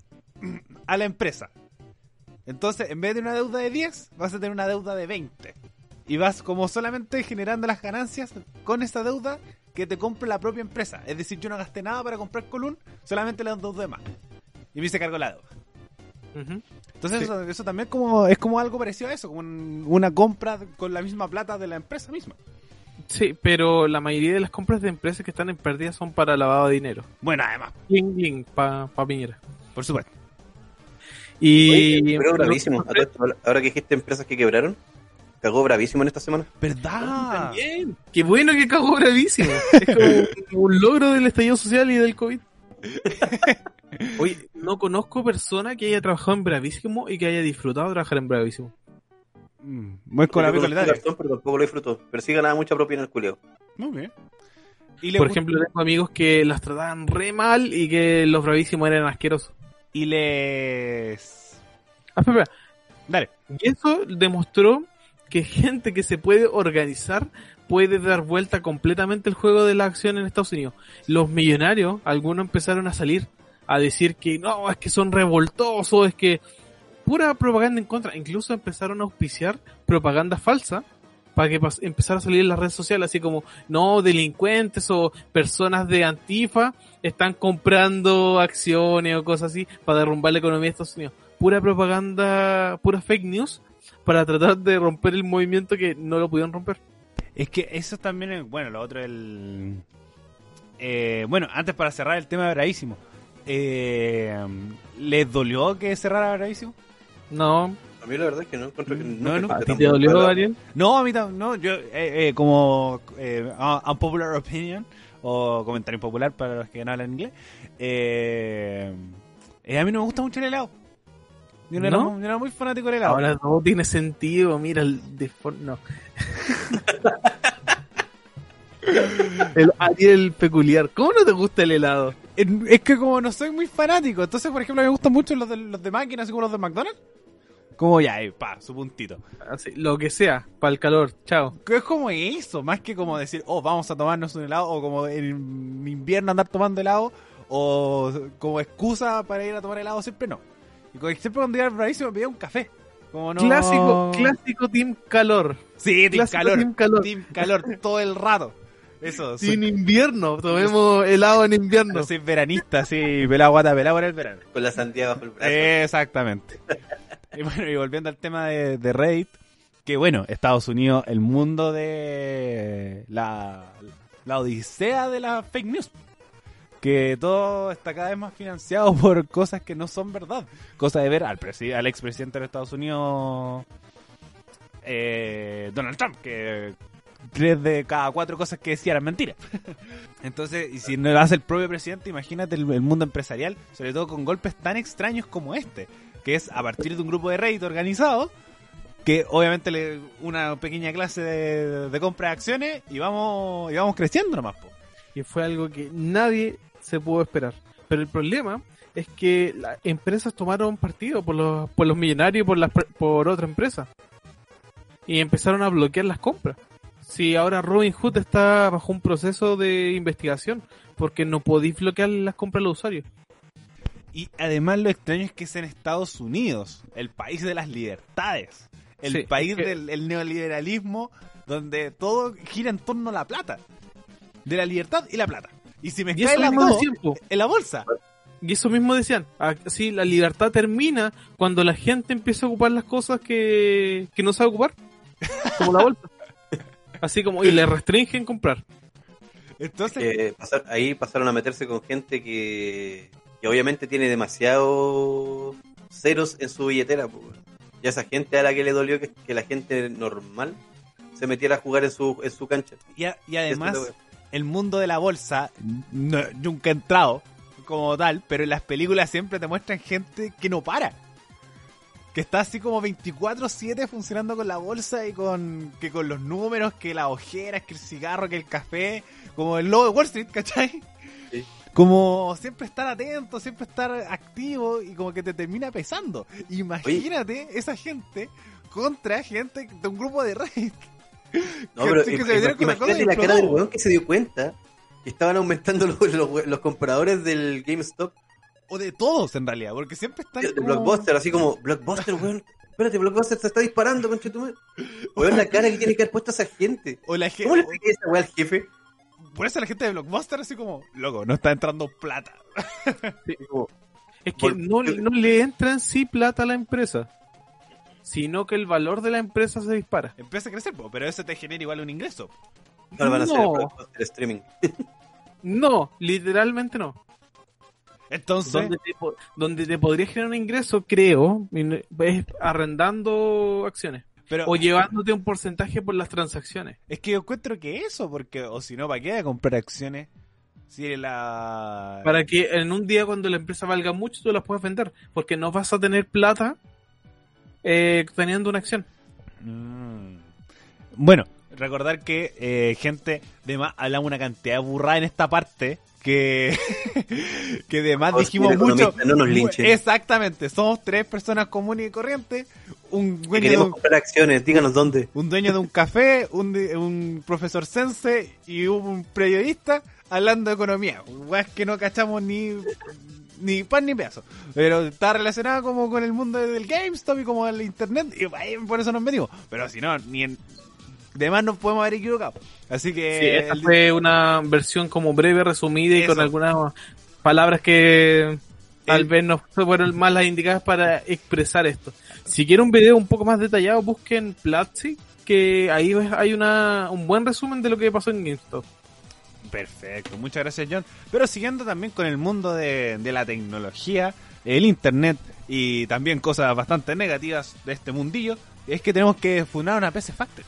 S1: (clears throat) a la empresa. Entonces, en vez de una deuda de 10, vas a tener una deuda de 20. Y vas como solamente generando las ganancias con esa deuda que te compre la propia empresa. Es decir, yo no gasté nada para comprar Colun, solamente le doy de más. Y me hice cargo la deuda. Entonces
S3: Sí.
S1: eso, eso también como, es como algo parecido a eso, como un- una compra con la misma plata de la empresa misma.
S3: Sí, pero la mayoría de las compras de empresas que están en pérdida son para lavado de dinero.
S1: Bueno, además,
S3: Bling, bling, para pa Piñera.
S1: por supuesto.
S3: Y
S2: Oye, pero bravísimo. A todo esto, Ahora que dijiste empresas que quebraron, cagó bravísimo en esta semana.
S1: ¿Verdad?
S3: También. Qué bueno que cagó bravísimo. (laughs) es como un logro del estallido social y del COVID. (laughs) Oye, no conozco persona que haya trabajado en Bravísimo y que haya disfrutado de trabajar en Bravísimo.
S1: Mm, Muy con
S2: pero tampoco lo disfruto. Pero sí ganaba mucha propina el culeo.
S1: Muy bien. Y
S3: Por ejemplo, tengo amigos que las trataban re mal y que los Bravísimos eran asquerosos.
S1: Y les...
S3: Ah, espera, espera.
S1: Dale.
S3: Y eso demostró que gente que se puede organizar puede dar vuelta completamente el juego de la acción en Estados Unidos. Los millonarios, algunos empezaron a salir a decir que no, es que son revoltosos, es que pura propaganda en contra. Incluso empezaron a auspiciar propaganda falsa para que pas- empezara a salir en las redes sociales, así como, no, delincuentes o personas de Antifa están comprando acciones o cosas así para derrumbar la economía de Estados Unidos. Pura propaganda, pura fake news para tratar de romper el movimiento que no lo pudieron romper.
S1: Es que eso también es... Bueno, lo otro el... Eh, bueno, antes para cerrar el tema de Bravísimo. Eh, ¿Les dolió que cerrara Bravísimo?
S3: No,
S2: A mí la verdad es que no encuentro que
S1: No, no.
S2: parece
S3: ¿a ti te dolió. Ariel?
S1: No, a mí no, yo eh, eh, como eh, un unpopular opinion o comentario impopular para los que no hablan inglés, eh, eh, a mí no me gusta mucho el helado. Yo no, era,
S3: ¿No?
S1: muy- yo era muy fanático del helado.
S3: Ahora todo tiene sentido, mira el defor- no. (laughs) el Ariel peculiar. ¿Cómo no te gusta el helado?
S1: Es, es que como no soy muy fanático, entonces por ejemplo me gustan mucho los de, los de máquinas, así como los de McDonald's. Como ya, eh, pa, su puntito.
S3: Así, lo que sea, para el calor, chao.
S1: Que es como eso, más que como decir, oh, vamos a tomarnos un helado, o como en invierno andar tomando helado, o como excusa para ir a tomar helado, siempre no. Y siempre cuando iba al bravísimo me pedía un café. Como no...
S3: Clásico, clásico team calor.
S1: Sí, team
S3: clásico
S1: calor,
S3: team calor.
S1: team calor todo el rato. Eso, soy,
S3: Sin invierno, tomemos (laughs) helado en invierno.
S1: soy veranista, sí, pelado guata, pelado por el verano.
S2: Con la sandía bajo el brazo.
S1: Exactamente. Y bueno, y volviendo al tema de, de Reddit, que bueno, Estados Unidos, el mundo de la, la odisea de la fake news. Que todo está cada vez más financiado (laughs) por cosas que no son verdad. Cosa de ver al, al expresidente de Estados Unidos, eh, Donald Trump, que tres de cada cuatro cosas que decía eran mentiras. (laughs) Entonces, y si no lo hace el propio presidente, imagínate el mundo empresarial, sobre todo con golpes tan extraños como este, que es a partir de un grupo de Reddit organizado, que obviamente le una pequeña clase de, compra de acciones y vamos, y vamos creciendo nomás. Po.
S3: Y fue algo que nadie se pudo esperar. Pero el problema es que las empresas tomaron partido por los, por los millonarios y por, las, por otra empresa. Y empezaron a bloquear las compras. Si ahora Robin Hood está bajo un proceso de investigación porque no podéis bloquear las compras de los usuarios.
S1: Y además lo extraño es que es en Estados Unidos, el país de las libertades, el
S3: Sí,
S1: país
S3: es que-
S1: del el neoliberalismo, donde todo gira en torno a la plata. De la libertad y la plata. Y si me
S3: Y eso
S1: caen las
S3: mismo
S1: dos
S3: decían, po.
S1: en la bolsa.
S3: Y eso mismo decían. Así la libertad termina cuando la gente empieza a ocupar las cosas que, que no sabe ocupar. Como la bolsa. (laughs) Así como, y le restringen comprar.
S1: Entonces,
S2: Eh, pasar- ahí pasaron a meterse con gente que, que obviamente tiene demasiados ceros en su billetera. weón. Y a esa gente a la que le dolió que, que la gente normal se metiera a jugar en su, en su cancha.
S1: y, a- y además, el mundo de la bolsa, no- nunca he entrado como tal, pero en las películas siempre te muestran gente que no para. Que está así como 24-7 funcionando con la bolsa y con que con los números, que las ojeras, que el cigarro, que el café, como el logo de Wall Street, ¿cachai?
S2: Sí.
S1: Como siempre estar atento, siempre estar activo y como que te termina pesando. Imagínate esa gente contra gente de un grupo de Reddit.
S2: No, (laughs) pero
S1: que
S2: im-
S1: se metieron con la cosa
S2: imagínate la cara del weón que se dio cuenta que estaban aumentando (laughs) los, los, los compradores del GameStop
S1: O de todos, en realidad, porque siempre están como-
S2: Blockbuster, así como, Blockbuster, weón. Espérate, Blockbuster se está disparando, concha tu madre. Weón, la (laughs) cara que tiene que haber puesto esa gente.
S1: O la gente...
S2: ¿Cómo le expliqué esa weá al jefe?
S1: Por eso la gente de Blockbuster así como, loco, no está entrando plata. (laughs)
S3: Es que no, no le entra en sí plata a la empresa, sino que el valor de la empresa se dispara.
S1: Empieza a crecer, po, pero eso te genera igual un ingreso.
S2: Ahora van a hacer el
S3: No.
S2: Blockbuster streaming. (laughs)
S3: No, literalmente no.
S1: Entonces,
S3: Donde te, donde te podría generar un ingreso, creo, es arrendando acciones.
S1: Pero
S3: O llevándote un porcentaje por las transacciones.
S1: es que yo encuentro que eso, porque, o si no, ¿para qué comprar acciones? Sí, la...
S3: Para que en un día cuando la empresa valga mucho tú las puedas vender, porque no vas a tener plata eh, teniendo una acción.
S1: Mm. Bueno, recordar que eh, gente de más hablamos una cantidad burrada en esta parte que (laughs) que de más dijimos mucho.
S2: no nos linchen.
S1: exactamente somos tres personas comunes y corrientes un dueño
S2: queremos
S1: de un,
S2: comprar acciones díganos dónde.
S1: un dueño de un café un, un profesor sense y un periodista hablando de economía. Weas que no cachamos ni ni pan ni pedazo. Pero está relacionado como con el mundo del GameStop y como el internet y por eso nos metimos pero si no ni en de más nos podemos haber equivocado así que
S3: Sí, esta
S1: el-
S3: fue una versión como breve, resumida y
S1: Eso.
S3: con algunas palabras que tal
S1: El-
S3: vez no fueron más las indicadas para expresar esto. Si quieren un video un poco más detallado, busquen Platzi, que ahí hay una, un buen resumen de lo que pasó en GameStop.
S1: Perfecto, muchas gracias John. Pero siguiendo también con el mundo de, de la tecnología, el internet y también cosas bastante negativas de este mundillo, es que tenemos que fundar una PC Factory.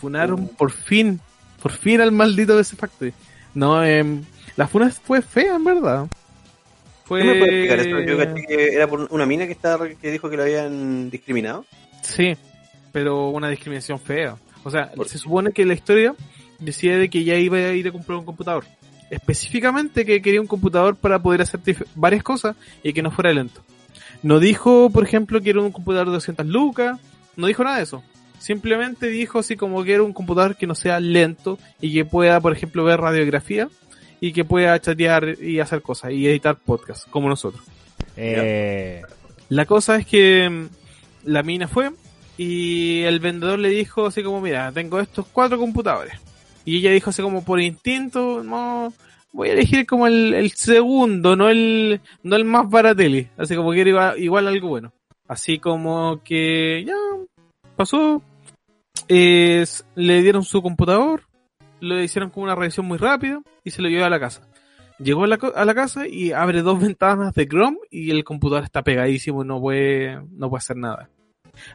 S3: Funaron por fin, por fin al maldito PC Factory. No, eh, la funa fue fea en verdad. Fue...
S2: ¿Qué me puede explicar eso? Yo caché que era por una mina que estaba que dijo que lo habían discriminado.
S3: Sí, pero una discriminación fea. O sea,
S2: ¿Por
S3: se supone que la historia decía de que ya iba a ir a comprar un computador. Específicamente que quería un computador para poder hacer varias cosas y que no fuera lento. No dijo, por ejemplo, que era un computador de 200 lucas. No dijo nada de eso. Simplemente dijo así como que era un computador que no sea lento y que pueda, por ejemplo, ver radiografía y que pueda chatear y hacer cosas y editar podcasts, como nosotros.
S1: Eh,
S3: La cosa es que mm, la mina fue y el vendedor le dijo así como, mira, tengo estos cuatro computadores. Y ella dijo así como por instinto, no, voy a elegir como el, el segundo, no el, no el más barateli. Así como que era igual, igual algo bueno. Así como que ya pasó. Es- le dieron su computador, lo hicieron como una revisión muy rápida y se lo llevó a la casa. Llegó a la, casa y abre dos (laughs) ventanas de Chrome y el computador está pegadísimo y no puede, no puede hacer nada.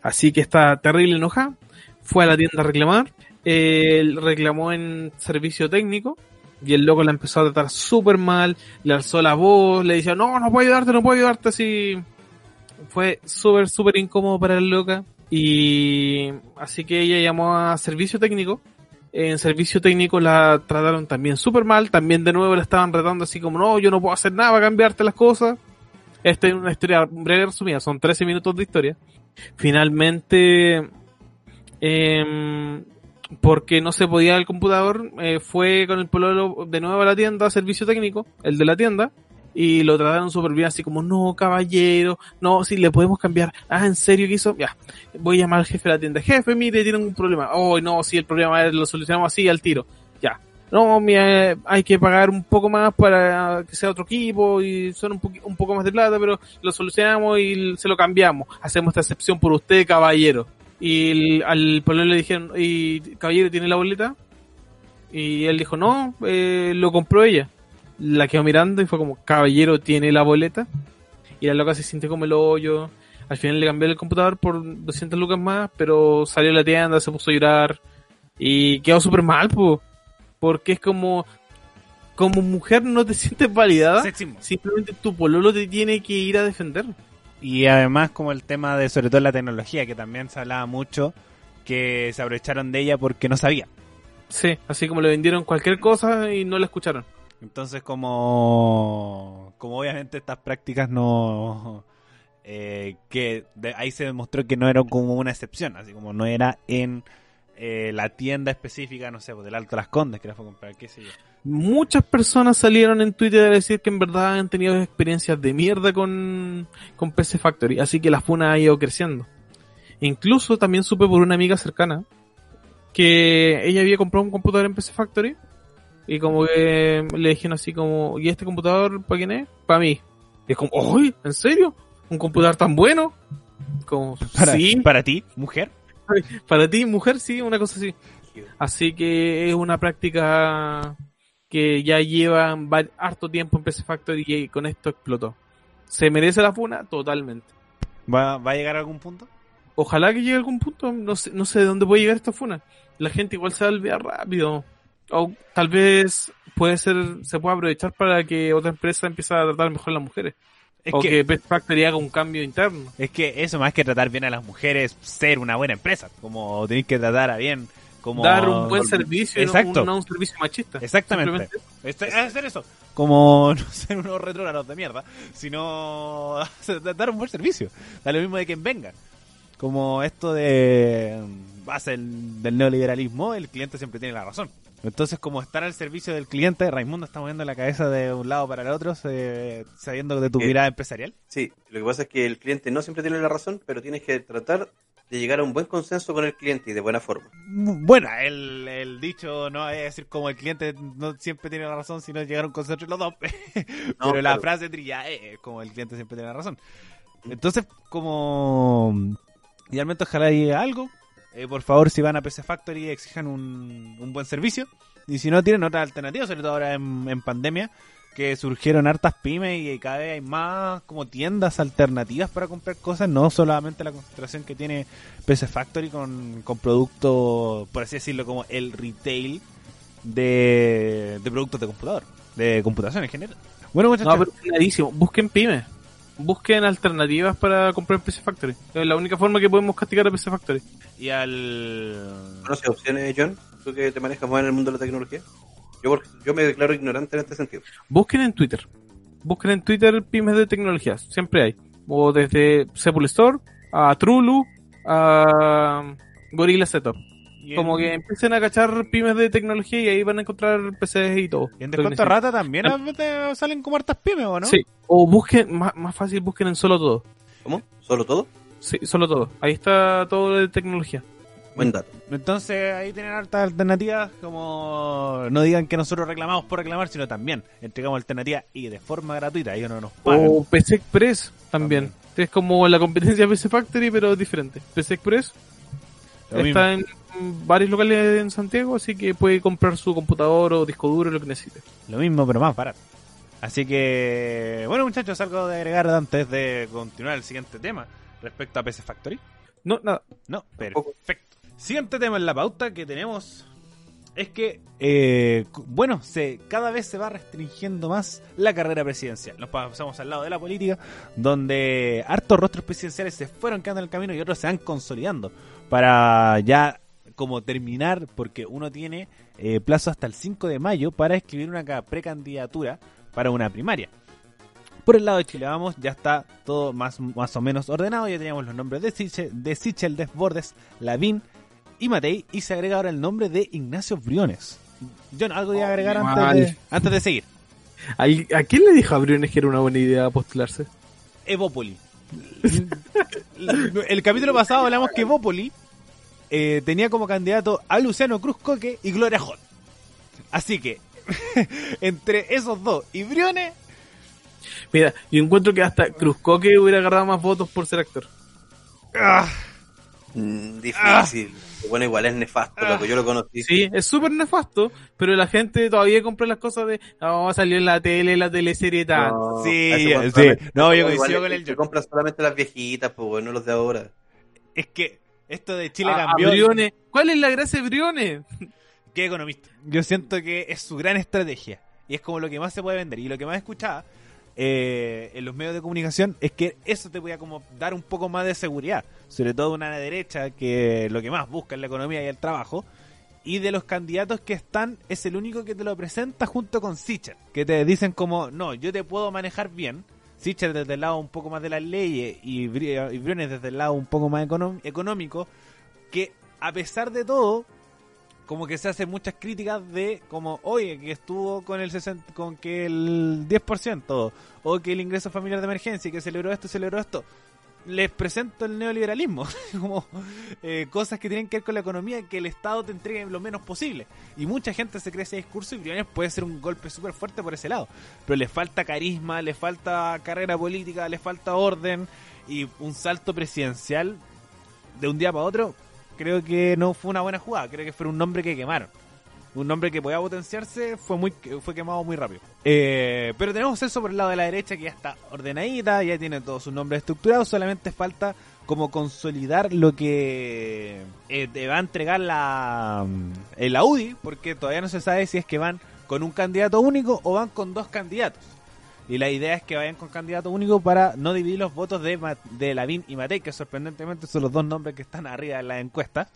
S3: Así que está terrible enojada. Fue a la tienda a reclamar. Él reclamó en servicio técnico y el loco la empezó a tratar súper mal. Le alzó la voz, le decía, no, no puedo ayudarte, no puedo ayudarte. Así fue súper, súper incómodo para el loca. Y así que ella llamó a servicio técnico. En servicio técnico la trataron también súper mal. También de nuevo la estaban retando así como, no, yo no puedo hacer nada para cambiarte las cosas. Esta es una historia breve resumida, son 13 minutos de historia. Finalmente, em, porque no se podía el computador, eh, fue con el pololo de nuevo a la tienda, servicio técnico, el de la tienda, y lo trataron súper bien, así como, no, caballero, no, si le podemos cambiar. Ah, ¿en serio que hizo? Ya, voy a llamar al jefe de la tienda. Jefe, mire, tienen un problema. Oh, no, si el problema es, lo solucionamos así al tiro. Ya. No, mira, hay que pagar un poco más para que sea otro equipo y son un, poqui- un poco más de plata, pero lo solucionamos y se lo cambiamos. Hacemos esta excepción por usted, caballero. Y al pololo le dijeron, ¿y caballero tiene la boleta? Y él dijo, no, eh, lo compró ella. La quedó mirando y fue como, caballero, ¿tiene la boleta? Y la loca se sintió como el hoyo. Al final le cambió el computador por 200 lucas más, pero salió a la tienda, se puso a llorar. Y quedó súper mal, pues. Porque es como, como mujer no te (laughs) sientes validada.
S1: sexismo.
S3: Simplemente tu pololo te tiene que ir a defender.
S1: Y además como el tema de sobre todo la tecnología, que también se hablaba mucho, que se aprovecharon de ella porque no sabía.
S3: Sí, así como le vendieron cualquier cosa y no la escucharon.
S1: Entonces como, como obviamente estas prácticas no... eh, que de- ahí se demostró que no era como una excepción, así como no era en eh, la tienda específica, no sé, pues, del Alto Las Condes que la fue a comprar, qué sé yo.
S3: Muchas personas salieron en Twitter a decir que en verdad han tenido experiencias de mierda con, con PC Factory, así que la funa ha ido creciendo. Incluso también supe por una amiga cercana que ella había comprado un computador en PC Factory y como que le dijeron así como, ¿y este computador para quién es? Para mí. Y es como, ¡ay! ¿En serio? ¿Un computador tan bueno? Como,
S1: Para,
S3: sí,
S1: para ti, mujer. (laughs)
S3: para ti, mujer, sí, una cosa así. Así que es una práctica que ya lleva va- harto tiempo en PC Factory y con esto explotó. ¿Se merece la funa? Totalmente.
S1: ¿Va, va a llegar a algún punto?
S3: Ojalá que llegue a algún punto, no sé, no sé de dónde puede llegar esta funa. La gente igual se va a olvidar rápido. O tal vez puede ser, se puede aprovechar para que otra empresa empiece a tratar mejor a las mujeres. o que, Best Factory haga un cambio interno.
S1: Es que eso más que tratar bien a las mujeres, ser una buena empresa. Como tenéis que tratar a bien como
S3: dar un buen servicio Exacto. No, un, servicio machista
S1: exactamente es hacer eso como (laughs) no ser unos retrógrados de mierda sino (laughs) dar un buen servicio da lo mismo de quien venga como esto de base del neoliberalismo el cliente siempre tiene la razón entonces, como estar al servicio del cliente, Raimundo está moviendo la cabeza de un lado para el otro, sabiendo de tu mirada empresarial.
S2: Sí, lo que pasa es que el cliente no siempre tiene la razón, pero tienes que tratar de llegar a un buen consenso con el cliente y de buena forma.
S1: Bueno, el, dicho no es decir como el cliente no siempre tiene la razón, sino llegar a un consenso los dos. (laughs) pero la frase trilla es como el cliente siempre tiene la razón. Entonces, como idealmente ojalá diga algo, eh, por favor, si van a PC Factory, exijan un, un buen servicio. Y si no, tienen otra alternativa, sobre todo ahora en, pandemia, que surgieron hartas pymes y cada vez hay más como tiendas alternativas para comprar cosas, no solamente la concentración que tiene PC Factory con, con productos, por así decirlo, como el retail de, de productos de computador, de computación en general.
S3: Bueno, muchachos. No, pero busquen pymes busquen alternativas para comprar PC Factory. Es la única forma que podemos castigar a PC Factory.
S1: Y al...
S2: ¿Conoces opciones, John? ¿Tú que te manejas más en el mundo de la tecnología? Yo, yo me declaro ignorante en este sentido.
S3: Busquen en Twitter. Busquen en Twitter pymes de tecnologías. Siempre hay. O desde Sepul Store a Trulu a Gorilla Setup. Como que empiecen a cachar pymes de tecnología y ahí van a encontrar PCs y todo.
S1: Y en Descuento Rata también salen como hartas pymes, ¿o no?
S3: Sí. O busquen, más, más fácil, busquen en Solo Todo.
S2: ¿Cómo? ¿Solo Todo?
S3: Sí, Solo Todo. Ahí está todo de tecnología.
S2: Buen dato.
S1: Entonces ahí tienen hartas alternativas, como no digan que nosotros reclamamos por reclamar, sino también entregamos alternativas y de forma gratuita, ellos no nos pagan.
S3: O PC Express también. Es como la competencia PC Factory, pero diferente. PC Express está en varios locales en Santiago, así que puede comprar su computador o disco duro, lo que necesite.
S1: Lo mismo, pero más barato. Así que, bueno muchachos, algo de agregar antes de continuar el siguiente tema respecto a PC Factory.
S3: No, nada.
S1: No, perfecto. Siguiente tema en la pauta que tenemos es que, eh, bueno, se cada vez se va restringiendo más la carrera presidencial. Nos pasamos al lado de la política, donde hartos rostros presidenciales se fueron quedando en el camino y otros se van consolidando para ya como terminar, porque uno tiene eh, plazo hasta el 5 de mayo para escribir una precandidatura para una primaria. Por el lado de Chile Vamos, ya está todo más, más o menos ordenado. Ya teníamos los nombres de Sichel, de Sichel Desbordes, Lavín y Matei. Y se agrega ahora el nombre de Ignacio Briones. John, ¿algo de agregar antes de, antes de seguir?
S3: ¿A, quién le dijo a Briones que era una buena idea postularse?
S1: Evópoli. el capítulo pasado hablamos que Evópoli eh, tenía como candidato a Luciano Cruz Coque y Gloria Hot. Así que, (laughs) entre esos dos y Briones.
S3: Mira, yo encuentro que hasta Cruz Coque hubiera agarrado más votos por ser actor.
S2: Ah. Mm, difícil. Bueno, igual es nefasto, lo que yo lo conocí.
S3: Sí, es súper nefasto, pero la gente todavía compra las cosas de, ah, vamos a salir en la tele, la teleserie y tal.
S1: sí, sí. No, yo coincido con
S2: el... Compran solamente las viejitas, pues bueno, los de ahora.
S1: Es que esto de Chile ah, cambió.
S3: Briones. ¿Cuál es la gracia de Briones? (laughs)
S1: ¿Qué economista? Yo siento que es su gran estrategia. Y es como lo que más se puede vender. Y lo que más escuchaba eh, en los medios de comunicación es que eso te voy a como dar un poco más de seguridad. Sobre todo una derecha que lo que más busca es la economía y el trabajo. Y de los candidatos que están, es el único que te lo presenta junto con Sicher. Que te dicen como, no, yo te puedo manejar bien Sicher desde el lado un poco más de las leyes y, Briones desde el lado un poco más económico, que a pesar de todo, como que se hacen muchas críticas de como, oye, que estuvo con el 60, con que el 10%, o que el ingreso familiar de emergencia, que celebró esto, celebró esto les presento el neoliberalismo, (laughs) como eh, cosas que tienen que ver con la economía que el Estado te entregue lo menos posible. Y mucha gente se cree ese discurso y Briones puede ser un golpe súper fuerte por ese lado. Pero le falta carisma, le falta carrera política, le falta orden y un salto presidencial de un día para otro. Creo que no fue una buena jugada, creo que fue un nombre que quemaron un nombre que podía potenciarse fue muy fue quemado muy rápido. Eh, pero tenemos eso por el lado de la derecha que ya está ordenadita, ya tiene todos sus nombres estructurados, solamente falta como consolidar lo que eh, te va a entregar la, el Audi, porque todavía no se sabe si es que van con un candidato único o van con dos candidatos. Y la idea es que vayan con candidato único para no dividir los votos de, de Lavín y Matei, que sorprendentemente son los dos nombres que están arriba en la encuesta,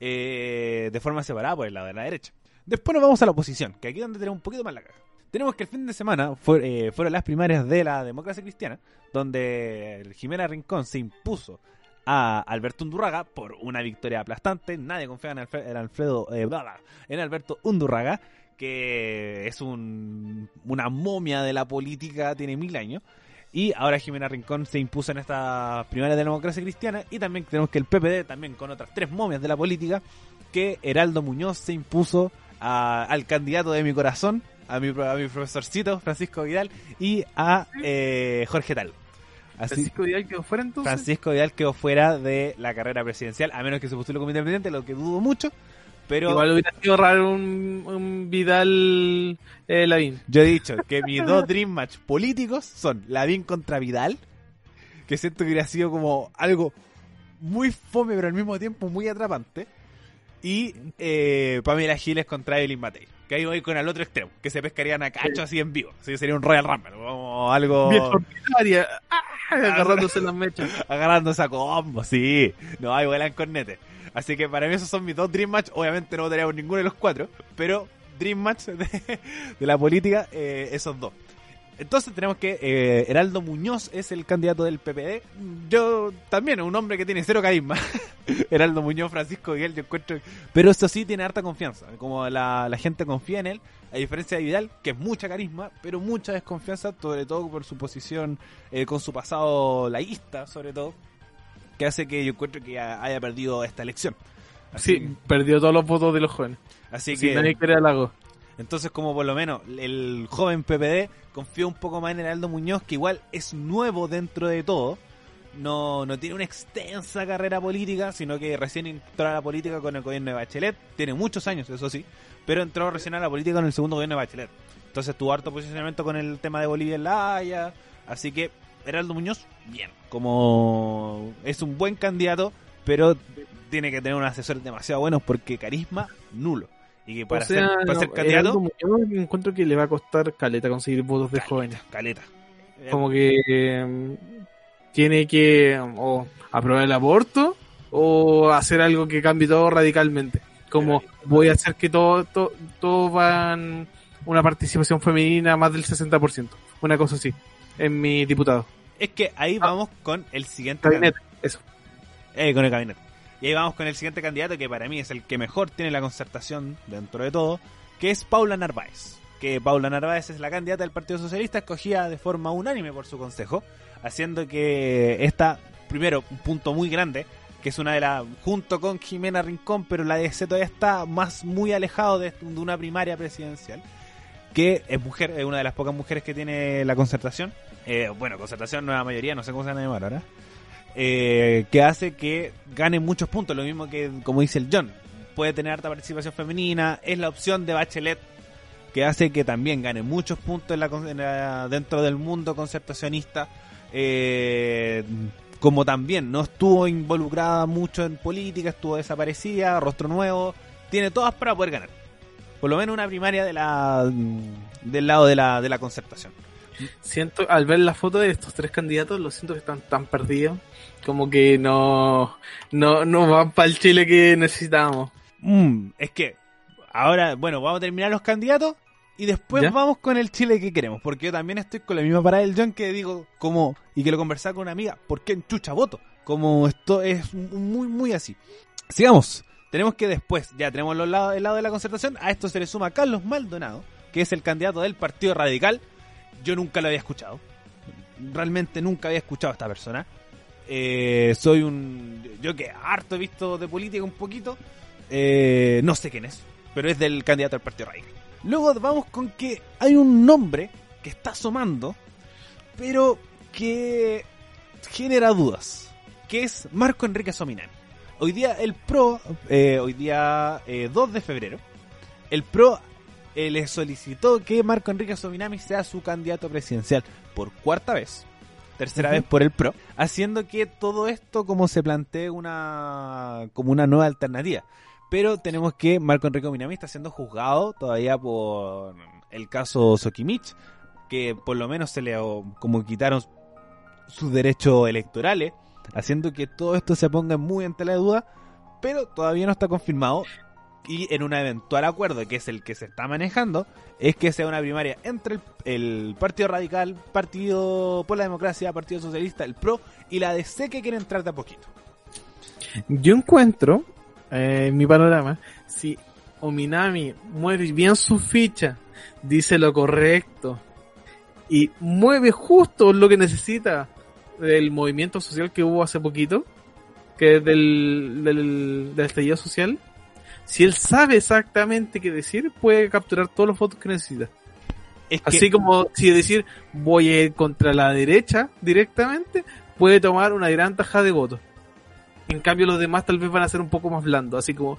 S1: eh, de forma separada por el lado de la derecha. Después nos vamos a la oposición, que aquí es donde tenemos un poquito más la caga. Tenemos que el fin de semana eh, fueron las primarias de la democracia cristiana, donde Jimena Rincón se impuso a Alberto Undurraga por una victoria aplastante. Nadie confía en, Alfredo, eh, en Alberto Undurraga, que es un, una momia de la política, tiene mil años. Y ahora Jimena Rincón se impuso en esta primarias de la democracia cristiana. Y también tenemos que el PPD, también con otras tres momias de la política, que Heraldo Muñoz se impuso al candidato de mi corazón, a mi, a mi profesorcito Francisco Vidal y a eh, Jorge Tal.
S3: Francisco Vidal quedó fuera entonces.
S1: Francisco Vidal quedó fuera de la carrera presidencial, a menos que se postule como independiente, lo que dudo mucho. Pero...
S3: Igual hubiera sido raro un, Vidal eh, Lavín.
S1: Yo he dicho que mis dos Dream Match políticos son Lavín contra Vidal, que siento que hubiera sido como algo muy fome, pero al mismo tiempo muy atrapante. Y eh, Pamela Giles contra Evelyn Matei. Que ahí voy con el otro extremo, que se pescarían a cacho así en vivo. Así sería un Royal Rumble, como algo...
S3: Bien ah, agarrándose las mechas.
S1: Agarrándose a combo, sí. No, ahí vuelan cornete. Así que para mí esos son mis dos Dream Match. Obviamente no votaríamos ninguno de los cuatro, pero Dream Match de, (laughs) la política, eh, esos dos. Entonces tenemos que eh, Heraldo Muñoz es el candidato del PPD. Yo también, un hombre que tiene cero carisma. (laughs) Heraldo Muñoz, Francisco Miguel, yo encuentro. Pero eso sí tiene harta confianza. Como la, gente confía en él, a diferencia de Vidal, que es mucha carisma, pero mucha desconfianza, sobre todo por su posición eh, con su pasado laísta, sobre todo, que hace que yo encuentro que haya perdido esta elección.
S3: sí, perdió todos los votos de los jóvenes.
S1: Así que.
S3: Nadie quiere.
S1: Entonces, como por lo menos el joven PPD confió un poco más en Heraldo Muñoz, que igual es nuevo dentro de todo. No, no tiene una extensa carrera política, sino que recién entró a la política con el gobierno de Bachelet. Tiene muchos años, eso sí, pero entró recién a la política con el segundo gobierno de Bachelet. Entonces tuvo harto posicionamiento con el tema de Bolivia en la Haya. Así que Heraldo Muñoz, bien. Como es un buen candidato, pero tiene que tener un asesor demasiado bueno porque carisma nulo. Y que para, ser, candidato.
S3: Yo encuentro que le va a costar caleta conseguir votos de jóvenes.
S1: Caleta.
S3: Como que em, tiene que o aprobar el aborto o hacer algo que cambie todo radicalmente. Como voy a hacer que todo, todo, todo van una participación femenina más del 60%. Una cosa así. En mi diputado.
S1: Es que ahí ah. vamos con el siguiente.
S3: Gabinete, eso.
S1: Eh, con el gabinete. Y ahí vamos con el siguiente candidato, que para mí es el que mejor tiene la concertación dentro de todo, que es Paula Narváez. Que Paula Narváez es la candidata del Partido Socialista, escogida de forma unánime por su consejo, haciendo que esta, primero, un punto muy grande, que es una de las, junto con Jimena Rincón, pero la DC todavía está más muy alejado de, una primaria presidencial, que es mujer, es una de las pocas mujeres que tiene la concertación. Eh, bueno, concertación, nueva mayoría, no sé cómo se van a llamar ahora eh, que hace que gane muchos puntos, lo mismo que como dice el John, puede tener alta participación femenina, es la opción de Bachelet que hace que también gane muchos puntos en la, dentro del mundo concertacionista, eh, como también no estuvo involucrada mucho en política, estuvo desaparecida, rostro nuevo, tiene todas para poder ganar. Por lo menos una primaria de la, del lado de la, de la concertación.
S3: Siento, al ver la foto de estos tres candidatos, lo siento que están tan perdidos como que no, no, no van para el Chile que necesitamos.
S1: Mm, es que ahora, bueno, vamos a terminar los candidatos y después vamos con el Chile que queremos. Porque yo también estoy con la misma parada del John que digo, como, y que lo conversaba con una amiga, ¿por qué en chucha voto? Como esto es muy, muy así. Sigamos. Tenemos que después, ya tenemos los lados, el lado de la concertación, a esto se le suma Carlos Maldonado, que es el candidato del Partido Radical. Yo nunca lo había escuchado. Realmente nunca había escuchado a esta persona. Eh, soy un. Yo que harto he visto de política un poquito. Eh, no sé quién es, pero es del candidato al Partido Radical. Luego vamos con que hay un nombre que está asomando, pero que genera dudas, que es Marco Enrique Sominami. Hoy día el PRO, eh, hoy día 2 de febrero, el PRO le solicitó que Marco Enrique Sominami sea su candidato presidencial por cuarta vez tercera vez por el PRO, haciendo que todo esto como se plantee una como una nueva alternativa. Pero tenemos que Marco Enrique Minami está siendo juzgado todavía por el caso Sokimich, que por lo menos se le como quitaron sus derechos electorales, haciendo que todo esto se ponga muy en tela de duda, pero todavía no está confirmado y en un eventual acuerdo, que es el que se está manejando, es que sea una primaria entre el, Partido Radical, Partido por la Democracia, Partido Socialista, el PRO y la DC que quiere entrar de a poquito.
S3: Yo encuentro, eh, en mi panorama, si Ominami mueve bien su ficha, dice lo correcto y mueve justo lo que necesita del movimiento social que hubo hace poquito, que es del, del, del estallido social, si él sabe exactamente qué decir, puede capturar todos los votos que necesita. Así como si decir voy a ir contra la derecha directamente, puede tomar una gran taja de votos. En cambio los demás tal vez van a ser un poco más blandos, así como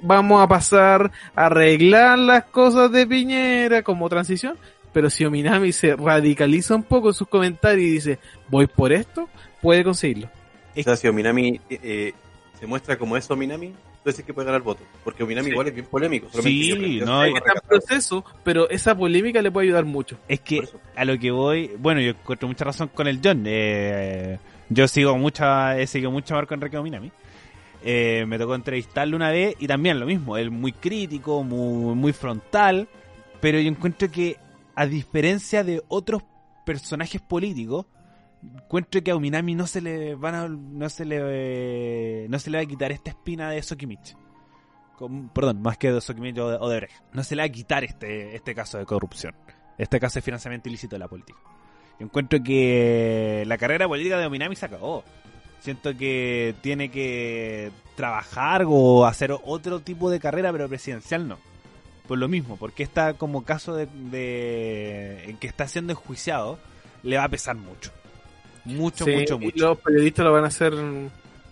S3: vamos a pasar a arreglar las cosas de Piñera como transición, pero si Ominami se radicaliza un poco en sus comentarios y dice voy por esto, puede conseguirlo.
S2: O sea, si Ominami eh, eh, se muestra como es Ominami, entonces que puede ganar voto. Porque Ominami igual es bien polémico.
S3: Sí, no, está en proceso, pero esa polémica le puede ayudar mucho.
S1: Es que a lo que voy, bueno, yo encuentro mucha razón con el John. Eh, yo sigo mucha, he seguido mucho a Marco Enrique Ominami. Eh, me tocó entrevistarlo una vez y también lo mismo, él muy crítico, muy, muy frontal, pero yo encuentro que a diferencia de otros personajes políticos, encuentro que a Uminami no se le van a, no se le no se le va a quitar esta espina de Sokimich. perdón, más que de Sokimich o de Odebrecht. No se le va a quitar este, este caso de corrupción. Este caso de financiamiento ilícito de la política. Yo encuentro que la carrera política de Ominami se acabó. Siento que tiene que trabajar o hacer otro tipo de carrera, pero presidencial no. Por lo mismo, porque está como caso de, de en que está siendo enjuiciado, le va a pesar mucho. Mucho, mucho, mucho.
S3: Y los periodistas lo van a hacer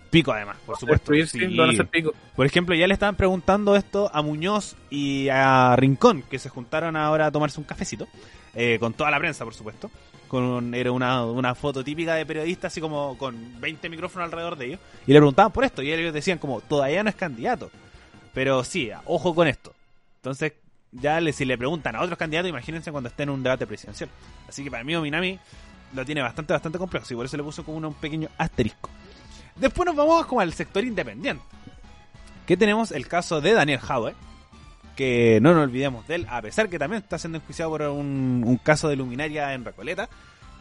S1: pico además, por supuesto.
S3: van a hacer pico.
S1: Por ejemplo, ya le estaban preguntando esto a Muñoz y a Rincón, que se juntaron ahora a tomarse un cafecito, eh, con toda la prensa, por supuesto. Con, era una, una foto típica de periodistas, así como con 20 micrófonos alrededor de ellos, y le preguntaban por esto, y ellos decían como, todavía no es candidato. Pero sí, ojo con esto. Entonces, ya le, si le preguntan a otros candidatos, imagínense cuando estén en un debate presidencial. Así que para mí, Minami lo tiene bastante, bastante complejo. Y por eso le puso como un pequeño asterisco. Después nos vamos como al sector independiente. Que tenemos el caso de Daniel Howe. Que no nos olvidemos de él, a pesar que también está siendo enjuiciado por un, caso de luminaria en Recoleta.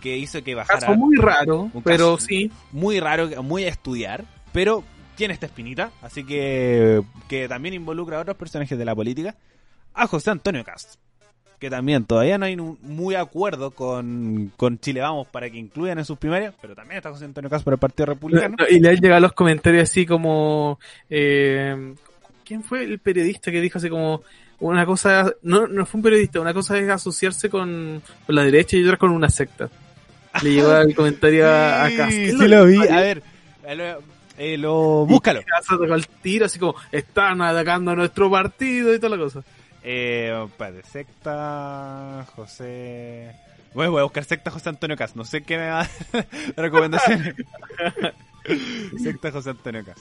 S1: Que hizo que bajara.
S3: Caso muy raro, pero sí.
S1: Muy raro, muy a estudiar. Pero tiene esta espinita. Así que, que también involucra a otros personajes de la política. A José Antonio Castro que también todavía no hay un muy acuerdo con, Chile Vamos para que incluyan en sus primarias, pero también está José Antonio Castro por el Partido Republicano.
S3: y le han llegado los comentarios así como... Eh, ¿Quién fue el periodista que dijo así como una cosa... No, no fue un periodista, una cosa es asociarse con, la derecha y otra con una secta. Le llegó el comentario a,
S1: Castro. Sí, lo vi. A ver, eh, lo, búscalo.
S3: Y el tiro así como, están atacando a nuestro partido y toda la cosa.
S1: Eh, de secta, José. Bueno, voy a buscar secta José Antonio Cas. No sé qué me va a (laughs) recomendación. (laughs) secta José Antonio Cas.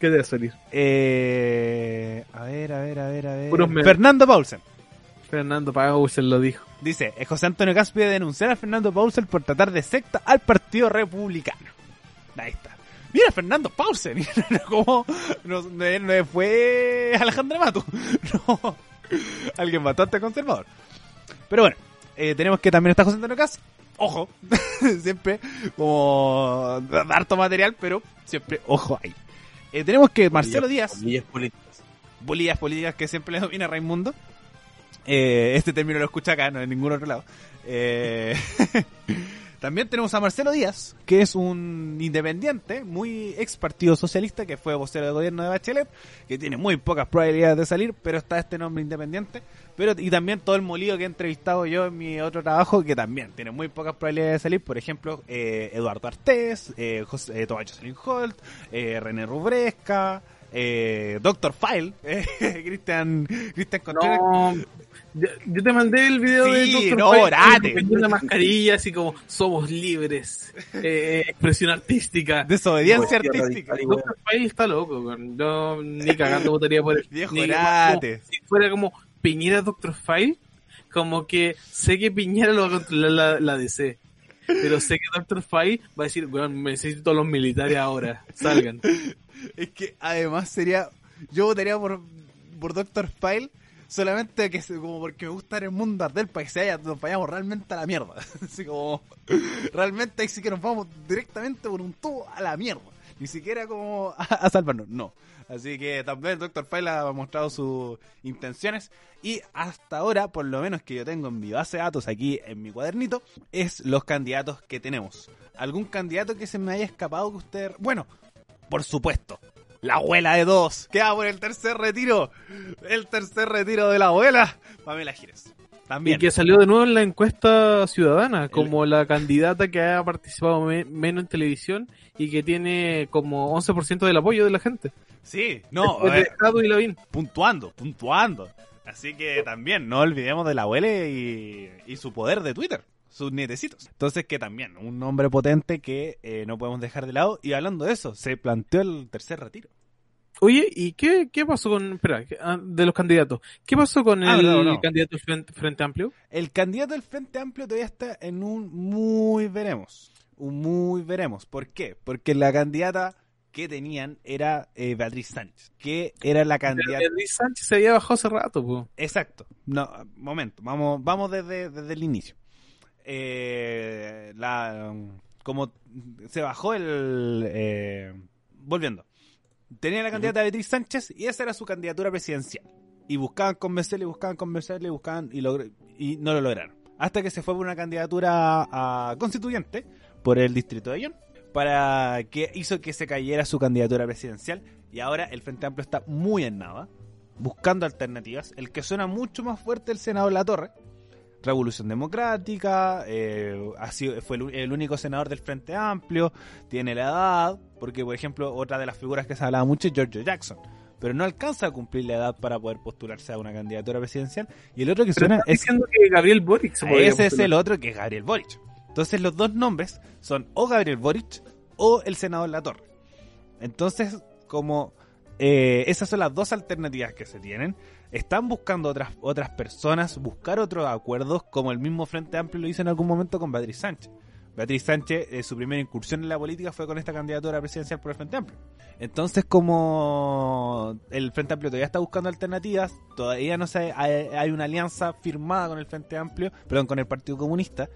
S3: ¿Qué debe salir?
S1: Eh, a ver, a ver, a ver, a ver. Fernando Paulsen.
S3: Fernando Paulsen lo dijo.
S1: Dice, eh, José Antonio Cas pide denunciar a Fernando Paulsen por tratar de secta al Partido Republicano. Ahí está. Mira, Fernando Paulsen. como no, no, fue Alejandro Mato. (laughs) No. Alguien bastante conservador. Pero bueno, eh, tenemos que también está José Antonio Cas. Ojo, (laughs) siempre como harto material, pero siempre ojo ahí. Eh, tenemos que Marcelo Díaz.
S2: Bolillas políticas.
S1: Bolillas políticas que siempre le domina Raimundo. Eh, este término lo escucha acá, no en ningún otro lado. Eh, (laughs) También tenemos a Marcelo Díaz, que es un independiente, muy ex partido socialista, que fue vocero de gobierno de Bachelet, que tiene muy pocas probabilidades de salir, pero está este nombre independiente. Pero, y también todo el molido que he entrevistado yo en mi otro trabajo, que también tiene muy pocas probabilidades de salir. Por ejemplo, eh, Eduardo Artés, eh, eh, Tomás Holt, eh, René Rubresca, eh, Doctor File, (laughs) Cristian Cristian Contreras.
S3: Yo, te mandé el video de
S1: Dr. no, File
S3: una mascarilla así como somos libres, eh, expresión artística.
S1: Desobediencia artística.
S3: Dr. File está loco, yo ni cagando votaría por (laughs) él.
S1: Viejo
S3: ni, si fuera como Piñera Dr. File, como que sé que Piñera lo va a controlar la, la DC. Pero sé que Dr. File va a decir, bueno, necesito los militares ahora, salgan. (laughs)
S1: Es que además sería, yo votaría por, por Dr. File solamente que como porque me gusta el mundo del país que nos vayamos realmente a la mierda. (laughs) Así como, realmente ahí sí que nos vamos directamente por un tubo a la mierda. Ni siquiera como a, salvarnos, no. Así que también el Dr. File ha mostrado sus intenciones. Y hasta ahora, por lo menos que yo tengo en mi base de datos aquí en mi cuadernito, es los candidatos que tenemos. ¿Algún candidato que se me haya escapado que usted... Bueno, por supuesto, la abuela de dos, que va por el tercer retiro. El tercer retiro de la abuela, Pamela Gires. También.
S3: Y que salió de nuevo en la encuesta ciudadana, como la candidata que ha participado menos en televisión y que tiene como 11% del apoyo de la gente.
S1: Sí, no.
S3: y
S1: puntuando, puntuando. Así que también no olvidemos de la abuela y, y su poder de Twitter sus nietecitos. Entonces que también, un nombre potente que eh, no podemos dejar de lado. Y hablando de eso, se planteó el tercer retiro.
S3: Oye, ¿y qué, qué pasó con, espera, ah, de los candidatos? ¿Qué pasó con ah, el, candidato del Frente, Amplio?
S1: El candidato del Frente Amplio todavía está en un muy veremos. Un muy veremos. ¿Por qué? Porque la candidata que tenían era eh, Beatriz Sánchez, que era la candidata.
S3: Beatriz Sánchez se había bajado hace rato,
S1: Exacto. No, momento, vamos, vamos desde, desde el inicio eh, la como se bajó el eh, volviendo. Tenía la candidata Beatriz Sánchez y esa era su candidatura presidencial. Y buscaban convencerle buscaban convencerle buscaban y, y no lo lograron. Hasta que se fue por una candidatura a constituyente por el distrito de Ayón para que hizo que se cayera su candidatura presidencial. Y ahora el Frente Amplio está muy en nada buscando alternativas. El que suena mucho más fuerte el senador La Torre Revolución Democrática, eh, ha sido, fue el, único senador del Frente Amplio, tiene la edad, porque por ejemplo otra de las figuras que se hablaba mucho es George Jackson, pero no alcanza a cumplir la edad para poder postularse a una candidatura presidencial. Y el otro que suena
S3: es... Diciendo que Gabriel Boric.
S1: ese es el otro que es Gabriel Boric. Entonces los dos nombres son o Gabriel Boric o el senador Latorre. Entonces, como eh, esas son las dos alternativas que se tienen están buscando otras, otras personas, buscar otros acuerdos, como el mismo Frente Amplio lo hizo en algún momento con Beatriz Sánchez. Beatriz Sánchez, eh, su primera incursión en la política fue con esta candidatura presidencial por el Frente Amplio. Entonces, como el Frente Amplio todavía está buscando alternativas, todavía no sé, hay, una alianza firmada con el Frente Amplio, perdón, con el Partido Comunista,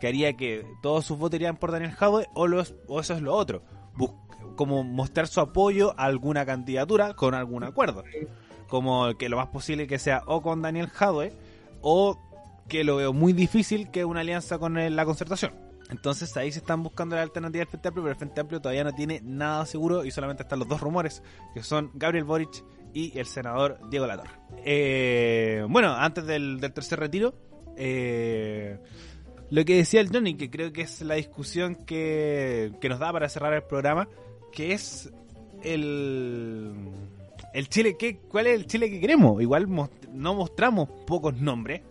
S1: que haría que todos sus votos irían por Daniel Jadwe, o, o eso es lo otro, como mostrar su apoyo a alguna candidatura con algún acuerdo como que lo más posible que sea o con Daniel Jadwe o que lo veo muy difícil que una alianza con la concertación. Entonces ahí se están buscando la alternativa del Frente Amplio, pero el Frente Amplio todavía no tiene nada seguro y solamente están los dos rumores, que son Gabriel Boric y el senador Diego Latorre. Eh, bueno, antes del, tercer retiro, eh, lo que decía el Johnny, que creo que es la discusión que nos da para cerrar el programa, que es el el Chile, ¿qué, ¿cuál es el Chile que queremos? Igual no mostramos pocos nombres.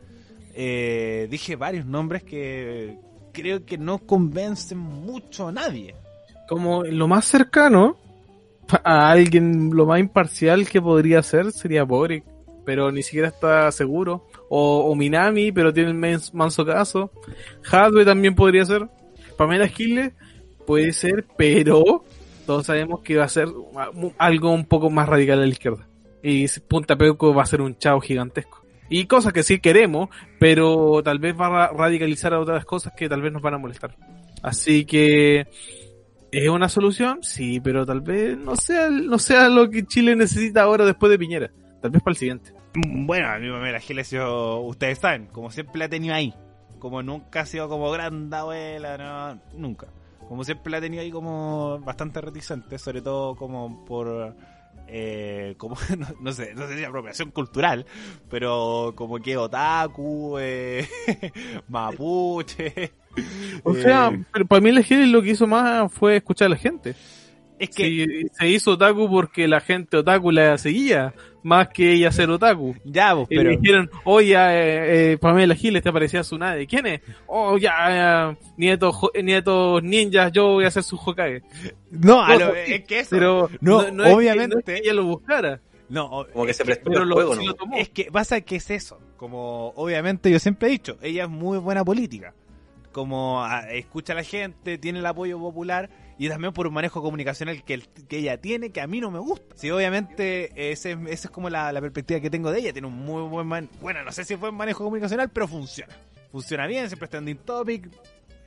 S1: Eh, dije varios nombres que creo que no convencen mucho a nadie.
S3: Como lo más cercano a alguien, lo más imparcial que podría ser sería Boric, pero ni siquiera está seguro. O, Minami, pero tiene el manso caso. Hadwe también podría ser. Pamela Giles puede ser, pero todos sabemos que va a ser algo un poco más radical a la izquierda. Y Punta Peuco va a ser un chao gigantesco. Y cosas que sí queremos, pero tal vez va a radicalizar a otras cosas que tal vez nos van a molestar. Así que es una solución, sí, pero tal vez no sea, no sea lo que Chile necesita ahora después de Piñera. Tal vez para el siguiente.
S1: Bueno, a mí me Gilesio, ustedes saben, como siempre la he tenido ahí. Como nunca ha sido como gran abuela, no, nunca como siempre la he tenido ahí como bastante reticente, sobre todo como por eh, como (laughs) no, sé, no sé si apropiación cultural, pero como que otaku, eh, (laughs) mapuche.
S3: O sea, eh, pero para mí el lo que hizo más fue escuchar a la gente. Es que se hizo otaku porque la gente otaku la seguía, más que ella ser otaku.
S1: Ya, vos, pero...
S3: Y dijeron, oye, eh, eh, Pamela Giles te parecía Tsunade. ¿Quién es? Oh, ya, eh, nietos, nietos ninjas, yo voy a ser su Hokage.
S1: No, es que eso...
S3: Pero no, obviamente... Es que, ella lo buscara.
S1: No,
S2: como que se prestó el juego, ¿no?
S1: Es que pasa que es eso. Como obviamente yo siempre he dicho, ella es muy buena política. Como ah, escucha a la gente, tiene el apoyo popular y también por un manejo comunicacional que, que ella tiene que a mí no me gusta. Sí, obviamente esa es como la, perspectiva que tengo de ella. Tiene un muy buen man bueno, no sé si fue un manejo comunicacional, pero funciona. Funciona bien, siempre está trending topic.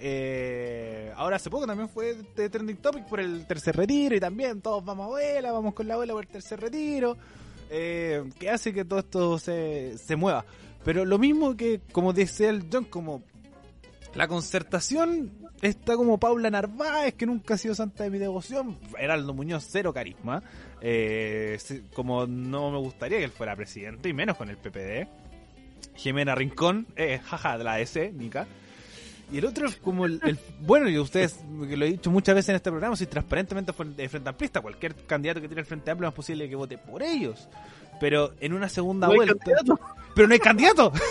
S1: Eh, ahora hace poco también fue trending topic por el tercer retiro y también todos vamos a abuela, vamos con la abuela por el tercer retiro. Eh, que hace que todo esto se, se mueva. Pero lo mismo que, como dice el John, como la concertación está como Paula Narváez, que nunca ha sido santa de mi devoción. Heraldo Muñoz, cero carisma. Eh, como no me gustaría que él fuera presidente, y menos con el PPD. Jimena Rincón, eh, jaja, de la S, Nica. Y el otro es como el, bueno, y ustedes, que lo he dicho muchas veces en este programa, si transparentemente de Frente Amplista, cualquier candidato que tiene el Frente Amplio es posible que vote por ellos. Pero en una segunda vuelta. Pero no hay candidato. (laughs)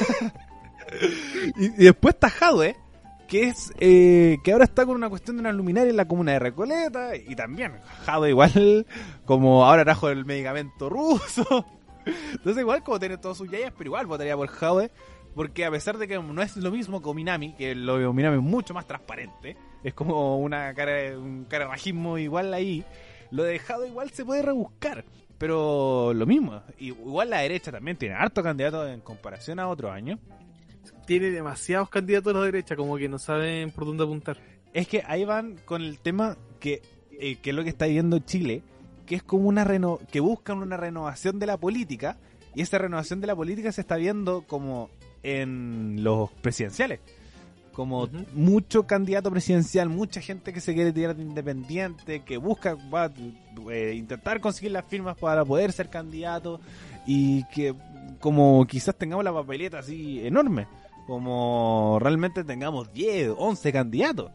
S1: (laughs) y, y, después tajado, ¿eh? Que es eh, que ahora está con una cuestión de una luminaria en la comuna de Recoleta y también Jade igual (laughs) como ahora trajo el medicamento ruso. (laughs) Entonces igual como tiene todos sus yayas pero igual votaría por Jade porque a pesar de que no es lo mismo que Ominami que lo de Ominami es mucho más transparente es como una cara un carajismo igual ahí lo de Jade igual se puede rebuscar pero lo mismo igual la derecha también tiene harto candidato en comparación a otro año
S3: tiene demasiados candidatos a la derecha, como que no saben por dónde apuntar.
S1: Es que ahí van con el tema que, eh, que es lo que está viendo Chile, que es como una reno que buscan una renovación de la política, y esa renovación de la política se está viendo como en los presidenciales. Como mucho candidato presidencial, mucha gente que se quiere tirar de independiente, que busca va, eh, intentar conseguir las firmas para poder ser candidato y que como quizás tengamos la papeleta así enorme como realmente tengamos 10, 11 candidatos.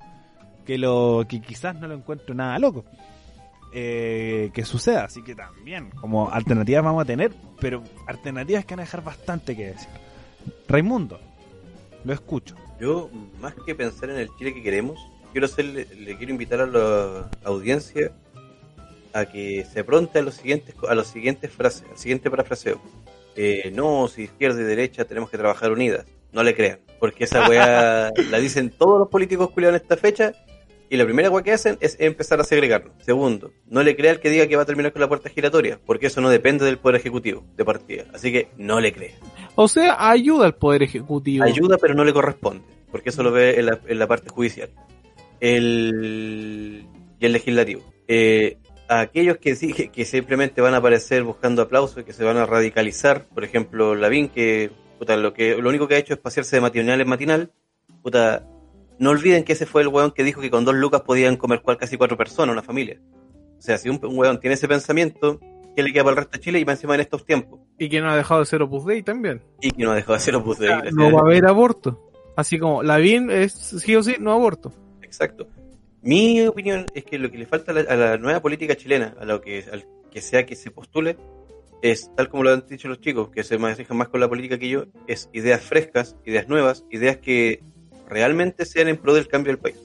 S1: Que lo que quizás no lo encuentro nada loco. Eh, que suceda, así que también, como alternativas vamos a tener, pero alternativas que van a dejar bastante que decir. Raimundo, lo escucho.
S2: Yo, más que pensar en el Chile que queremos, quiero hacerle, le quiero invitar a la audiencia a que se pronte a los siguientes, a los siguientes frases, al siguiente parafraseo. Eh, no, si izquierda y derecha tenemos que trabajar unidas no le crean, porque esa weá (laughs) la dicen todos los políticos culiados en esta fecha y la primera weá que hacen es empezar a segregarlo. Segundo, no le crea el que diga que va a terminar con la puerta giratoria, porque eso no depende del Poder Ejecutivo de partida. Así que no le crea.
S3: O sea, ayuda al Poder Ejecutivo.
S2: Ayuda, pero no le corresponde, porque eso lo ve en la, parte judicial. El, y el legislativo. Eh, a aquellos que, que simplemente van a aparecer buscando aplausos y que se van a radicalizar, por ejemplo, Lavín, que lo, que, lo único que ha hecho es pasearse de matinal en matinal. Puta, no olviden que ese fue el weón que dijo que con dos lucas podían comer cual casi cuatro personas, una familia. O sea, si un, weón tiene ese pensamiento, ¿qué le queda para el resto de Chile y más encima en estos tiempos?
S3: Y que no ha dejado de ser Opus Dei también.
S2: Y que no ha dejado de ser Opus Dei.
S3: no va a haber aborto. Así como la BIN es sí o sí, no aborto.
S2: Exacto. Mi opinión es que lo que le falta a la, nueva política chilena, a lo que, al que sea que se postule, es, tal como lo han dicho los chicos, que se manejan más con la política que yo, es ideas frescas, ideas nuevas, ideas que realmente sean en pro del cambio del país.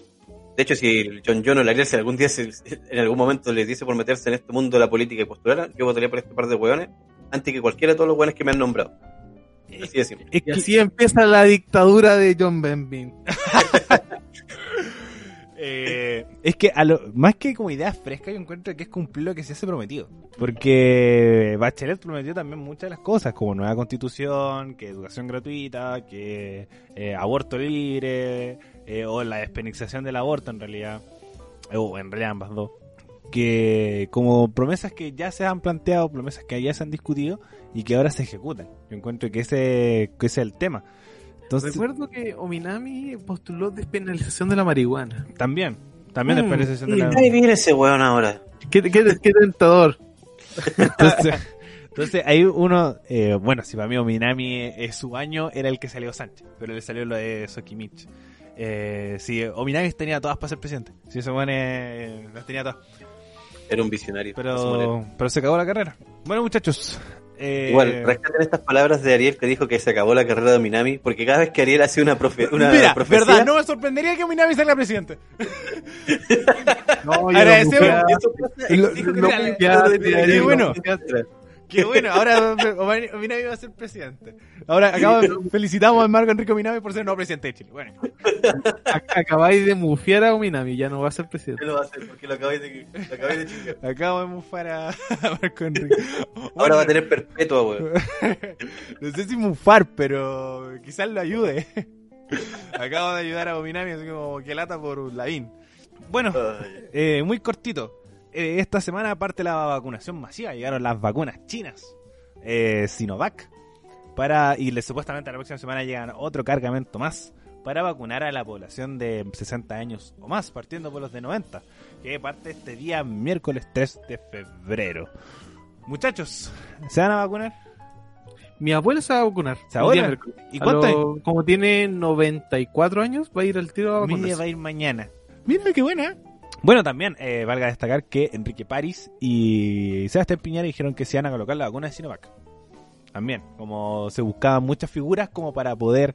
S2: De hecho, si John John o la iglesia algún día (laughs) en algún momento les dice por meterse en este mundo de la política y postular, yo votaría por este par de hueones antes que cualquiera de todos los hueones que me han nombrado.
S3: Así de simple. Y así empieza la dictadura de John Benvin. (laughs)
S1: Eh, es que a lo, más que como idea fresca, yo encuentro que es cumplir lo que se hace prometido. Porque Bachelet prometió también muchas de las cosas, como nueva constitución, que educación gratuita, que eh, aborto libre, eh, o la despenalización del aborto en realidad, o en realidad ambas dos. Que como promesas que ya se han planteado, promesas que ya se han discutido y que ahora se ejecutan. Yo encuentro que ese, que ese es el tema.
S3: Recuerdo que Ominami postuló despenalización de la marihuana.
S1: También, también mm, despenalización de la
S2: marihuana. Ahí viene ese weón ahora.
S3: Qué, tentador.
S1: entonces, hay uno, eh, bueno, si para mí Ominami es su año, era el que salió Sánchez, pero le salió lo de Sokimich. Eh, sí, Ominami tenía todas para ser presidente. Si ese weón las tenía todas.
S2: Era un visionario.
S1: Pero, pero se acabó la carrera. Bueno, muchachos.
S2: Eh... Igual, rescaten estas palabras de Ariel que dijo que se acabó la carrera de Minami, porque cada vez que Ariel hace una, profe una
S1: Mira,
S2: profecía...
S1: verdad, no me sorprendería que Minami salga presidente. (laughs)
S3: no, Agradecemos.
S1: Qué bueno. Qué bueno, ahora Minami va a ser presidente. Ahora acabo, felicitamos a Marco Enrique Minami por ser nuevo presidente de Chile. Bueno.
S3: Acabáis de mufiar a Minami, ya no va a ser presidente.
S2: lo va a hacer porque lo acabáis de, lo acabáis de chingar.
S1: Acabo de mufar a, (laughs) Marco Enrique.
S2: ahora va a tener perpetua, weón. (laughs)
S1: no sé si mufar, pero quizás lo ayude. Acabo de ayudar a Minami, así como que lata por Lavín. Bueno, eh, muy cortito. Eh, esta semana, aparte de la vacunación masiva, llegaron las vacunas chinas, eh, Sinovac, para y le, supuestamente la próxima semana llegan otro cargamento más para vacunar a la población de 60 años o más, partiendo por los de 90, que parte este día miércoles 3 de febrero. Muchachos, ¿se van a vacunar?
S3: Mi abuelo se va a vacunar.
S1: ¿Se va a
S3: ¿Y cuánto? Como tiene 94 años, va a ir al tiro a
S1: vacunarse. va a ir mañana. Mira qué buena. Bueno, también eh, valga destacar que Enrique París y Sebastián Piñera dijeron que se iban a colocar la vacuna de Sinovac. También, como se buscaban muchas figuras como para poder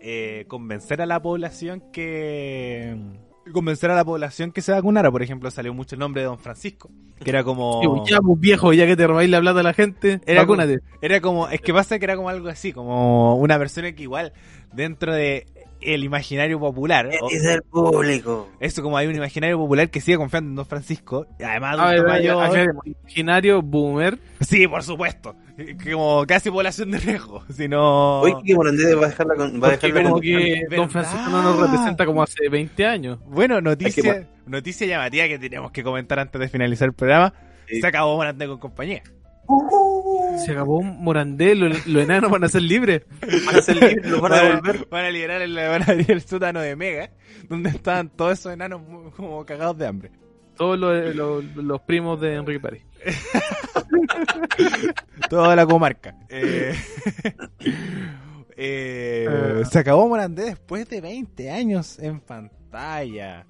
S1: eh, convencer a la población que convencer a la población que se vacunara. Por ejemplo, salió mucho el nombre de Don Francisco, que era como...
S3: ya, pues viejo, ya que te robáis la plata a la gente,
S1: era vacúnate. era como, es que pasa que era como algo así, como una persona que igual dentro de el imaginario popular.
S2: Es el público.
S1: Eso como hay un imaginario popular que sigue confiando en Don Francisco. Además,
S3: imaginario boomer.
S1: Sí, por supuesto. Como casi población de riesgo. (laughs) Sino...
S2: Que va a dejarla con... Va a dejar
S3: como que Don Francisco no nos representa como hace 20 años.
S1: Bueno, noticia, noticia llamativa que tenemos que comentar antes de finalizar el programa. Se acabó Morandé con compañía.
S3: Se acabó Morandé, los enanos van a ser libres.
S2: Van a ser libres, los van a
S1: devolver. Van a liberar el, van a el sótano de Mega, donde estaban todos esos enanos como cagados de hambre.
S3: Todos los, los, primos de Enrique París. (laughs)
S1: Toda la comarca. Eh, eh, (laughs) eh, se acabó Morandé después de 20 años en pantalla.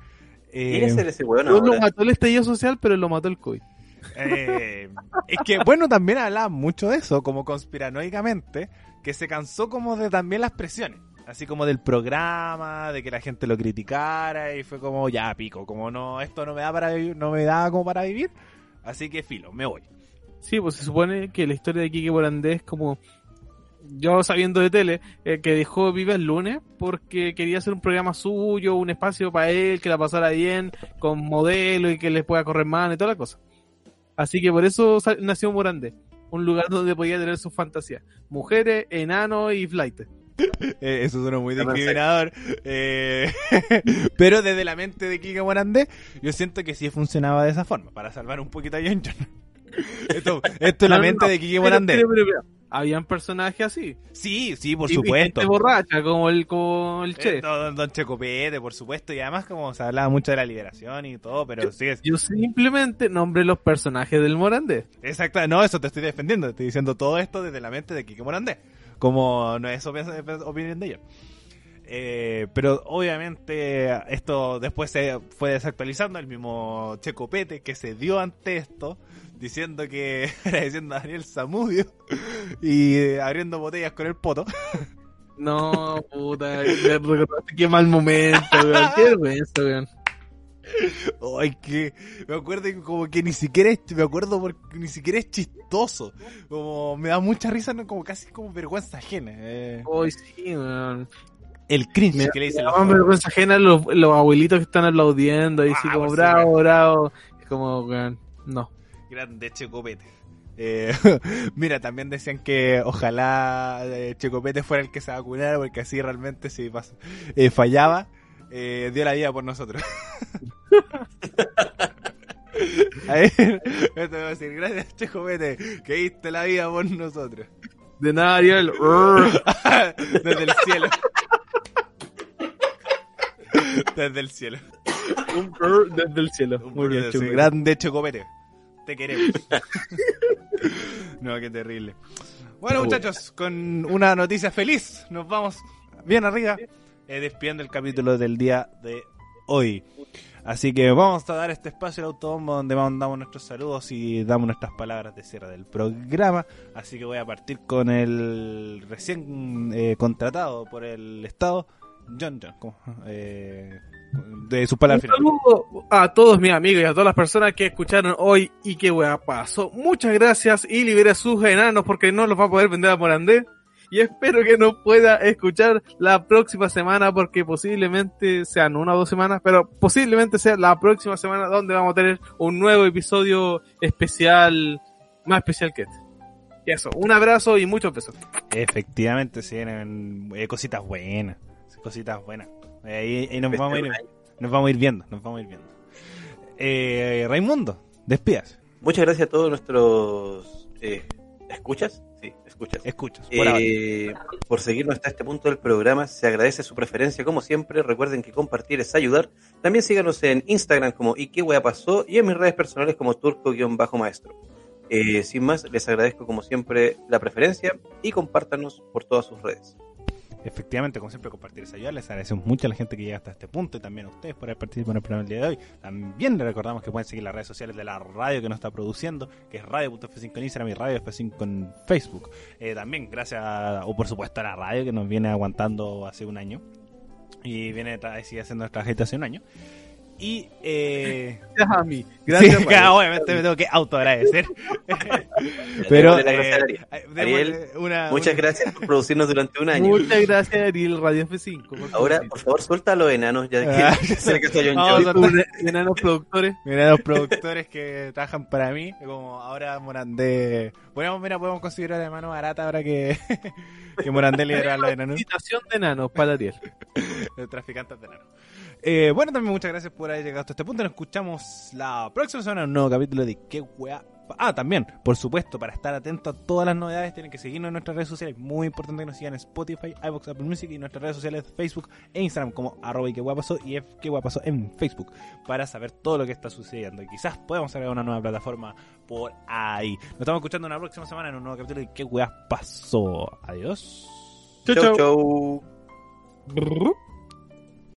S2: Eh, ser ese weón
S3: No lo mató el estallido social, pero lo mató el COVID.
S1: Eh, es que, bueno, también hablaba mucho de eso, como conspiranoicamente, que se cansó como de también las presiones. Así como del programa, de que la gente lo criticara y fue como, ya pico, como no, esto no me da para vivir, no me da como para vivir, así que filo, me voy.
S3: Sí, pues se supone que la historia de Kike Morandé es como yo sabiendo de tele, eh, que dejó Vive el lunes porque quería hacer un programa suyo, un espacio para él, que la pasara bien, con modelo y que le pueda correr mano y toda la cosa. Así que por eso nació Morandé, un lugar donde podía tener sus fantasías. Mujeres, enanos y flight. (laughs)
S1: Eh, eso suena muy discriminador. Eh, (laughs) pero desde la mente de Kike Morandé, yo siento que sí funcionaba de esa forma, para salvar un poquito a John (laughs) Esto, esto es la mente de Kike Morandé
S3: habían personajes así.
S1: Sí, sí, por supuesto.
S3: borracha, como el, como el Che.
S1: Eh, don, don, Checopete, por supuesto. Y además, como se hablaba mucho de la liberación y todo, pero
S3: yo,
S1: sí es...
S3: Yo simplemente nombré los personajes del Morandé.
S1: Exacto, no, eso te estoy defendiendo. Estoy diciendo todo esto desde la mente de Kike Morandé. Como no es opinión de ellos. Eh, pero obviamente esto después se fue desactualizando. El mismo Checopete que se dio ante esto diciendo que (laughs) era diciendo a Daniel Zamudio y eh, abriendo botellas con el poto. (laughs)
S3: No, puta, qué mal momento, weón. Qué vergüenza, weón.
S1: Ay, que me acuerdo como que ni siquiera es, me acuerdo porque ni siquiera es chistoso. Como me da mucha risa, ¿no? como casi como vergüenza ajena. Eh.
S3: Ay, sí, weón.
S1: El cringe que le dicen
S3: los vergüenza ajena los, los abuelitos que están aplaudiendo y así ah, como bravo, bravo. Es como, weón, no
S1: grande Checopete. Eh, (laughs) mira, también decían que ojalá eh, Checopete fuera el que se vacunara, porque así realmente si eh, fallaba, eh, dio la vida por nosotros. (laughs) a ver, esto me a decir, gracias Checopete, que diste la vida por nosotros.
S3: De nada, Ariel. (laughs)
S1: Desde el cielo. Desde el cielo.
S3: desde el cielo.
S1: Muy bien, Grande Chocopete te queremos. (laughs) no, qué terrible. Bueno, muchachos, con una noticia feliz, nos vamos bien arriba, eh, despidiendo el capítulo del día de hoy. Así que vamos a dar este espacio al autobombo donde mandamos nuestros saludos y damos nuestras palabras de cierre del programa. Así que voy a partir con el recién eh, contratado por el Estado, John John. Eh, de sus palabras
S3: Un saludo a todos mis amigos y a todas las personas que escucharon hoy y qué wea pasó. Muchas gracias y libera sus enanos porque no los va a poder vender a Morandé y espero que nos pueda escuchar la próxima semana porque posiblemente sean una o dos semanas, pero posiblemente sea la próxima semana donde vamos a tener un nuevo episodio especial, más especial que este. Y eso, un abrazo y muchos besos.
S1: Efectivamente, se vienen eh, cositas buenas, cositas buenas. Ahí, nos, vamos a ir, nos vamos a ir viendo, nos vamos a ir viendo. Eh, Raimundo, despidas.
S2: Muchas gracias a todos nuestros eh, escuchas Sí, escuchas.
S1: Escuchas.
S2: Eh, por, seguirnos hasta este punto del programa, se agradece su preferencia como siempre. Recuerden que compartir es ayudar. También síganos en Instagram como y qué pasó y en mis redes personales como turco-maestro. Eh, sin más, les agradezco como siempre la preferencia y compártanos por todas sus redes
S1: efectivamente, como siempre, compartir esa ayuda. Les agradecemos mucho a la gente que llega hasta este punto y también a ustedes por haber participado en el programa del día de hoy. También les recordamos que pueden seguir las redes sociales de la radio que nos está produciendo, que es radio.f5 en Instagram y radio F5 en Facebook. Eh, también gracias, o por supuesto, a la radio que nos viene aguantando hace un año y viene sigue haciendo nuestra gente hace un año. Y eh,
S3: gracias a mí. Gracias.
S1: Sí, (laughs) obviamente me tengo que autoagradecer. (laughs) Pero eh,
S2: una, muchas gracias por producirnos durante un año.
S3: Muchas gracias Ariel Radio F5.
S2: Ahora, por favor, suelta a los enanos ya que, ah, (laughs) que
S3: soy John Enanos productores.
S1: Enanos productores que trabajan para mí, como ahora Morandé. Podemos, mira, podemos considerar de mano barata ahora que que Morandé lidera a los enanos.
S3: Invitación de enanos para Ariel.
S1: Traficantes de enanos. Eh, bueno, también muchas gracias por haber llegado hasta este punto. Nos escuchamos la próxima semana en un nuevo capítulo de ¿Qué weá? Ah, también, por supuesto, para estar atento a todas las novedades, tienen que seguirnos en nuestras redes sociales. Muy importante que nos sigan en Spotify, iBox, Apple Music y nuestras redes sociales Facebook e Instagram como arroba y que pasó y F que pasó en Facebook para saber todo lo que está sucediendo. Y quizás podamos agregar una nueva plataforma por ahí. Nos estamos escuchando la próxima semana en un nuevo capítulo de ¿Qué weá pasó? Adiós.
S2: Chau, chau. chau.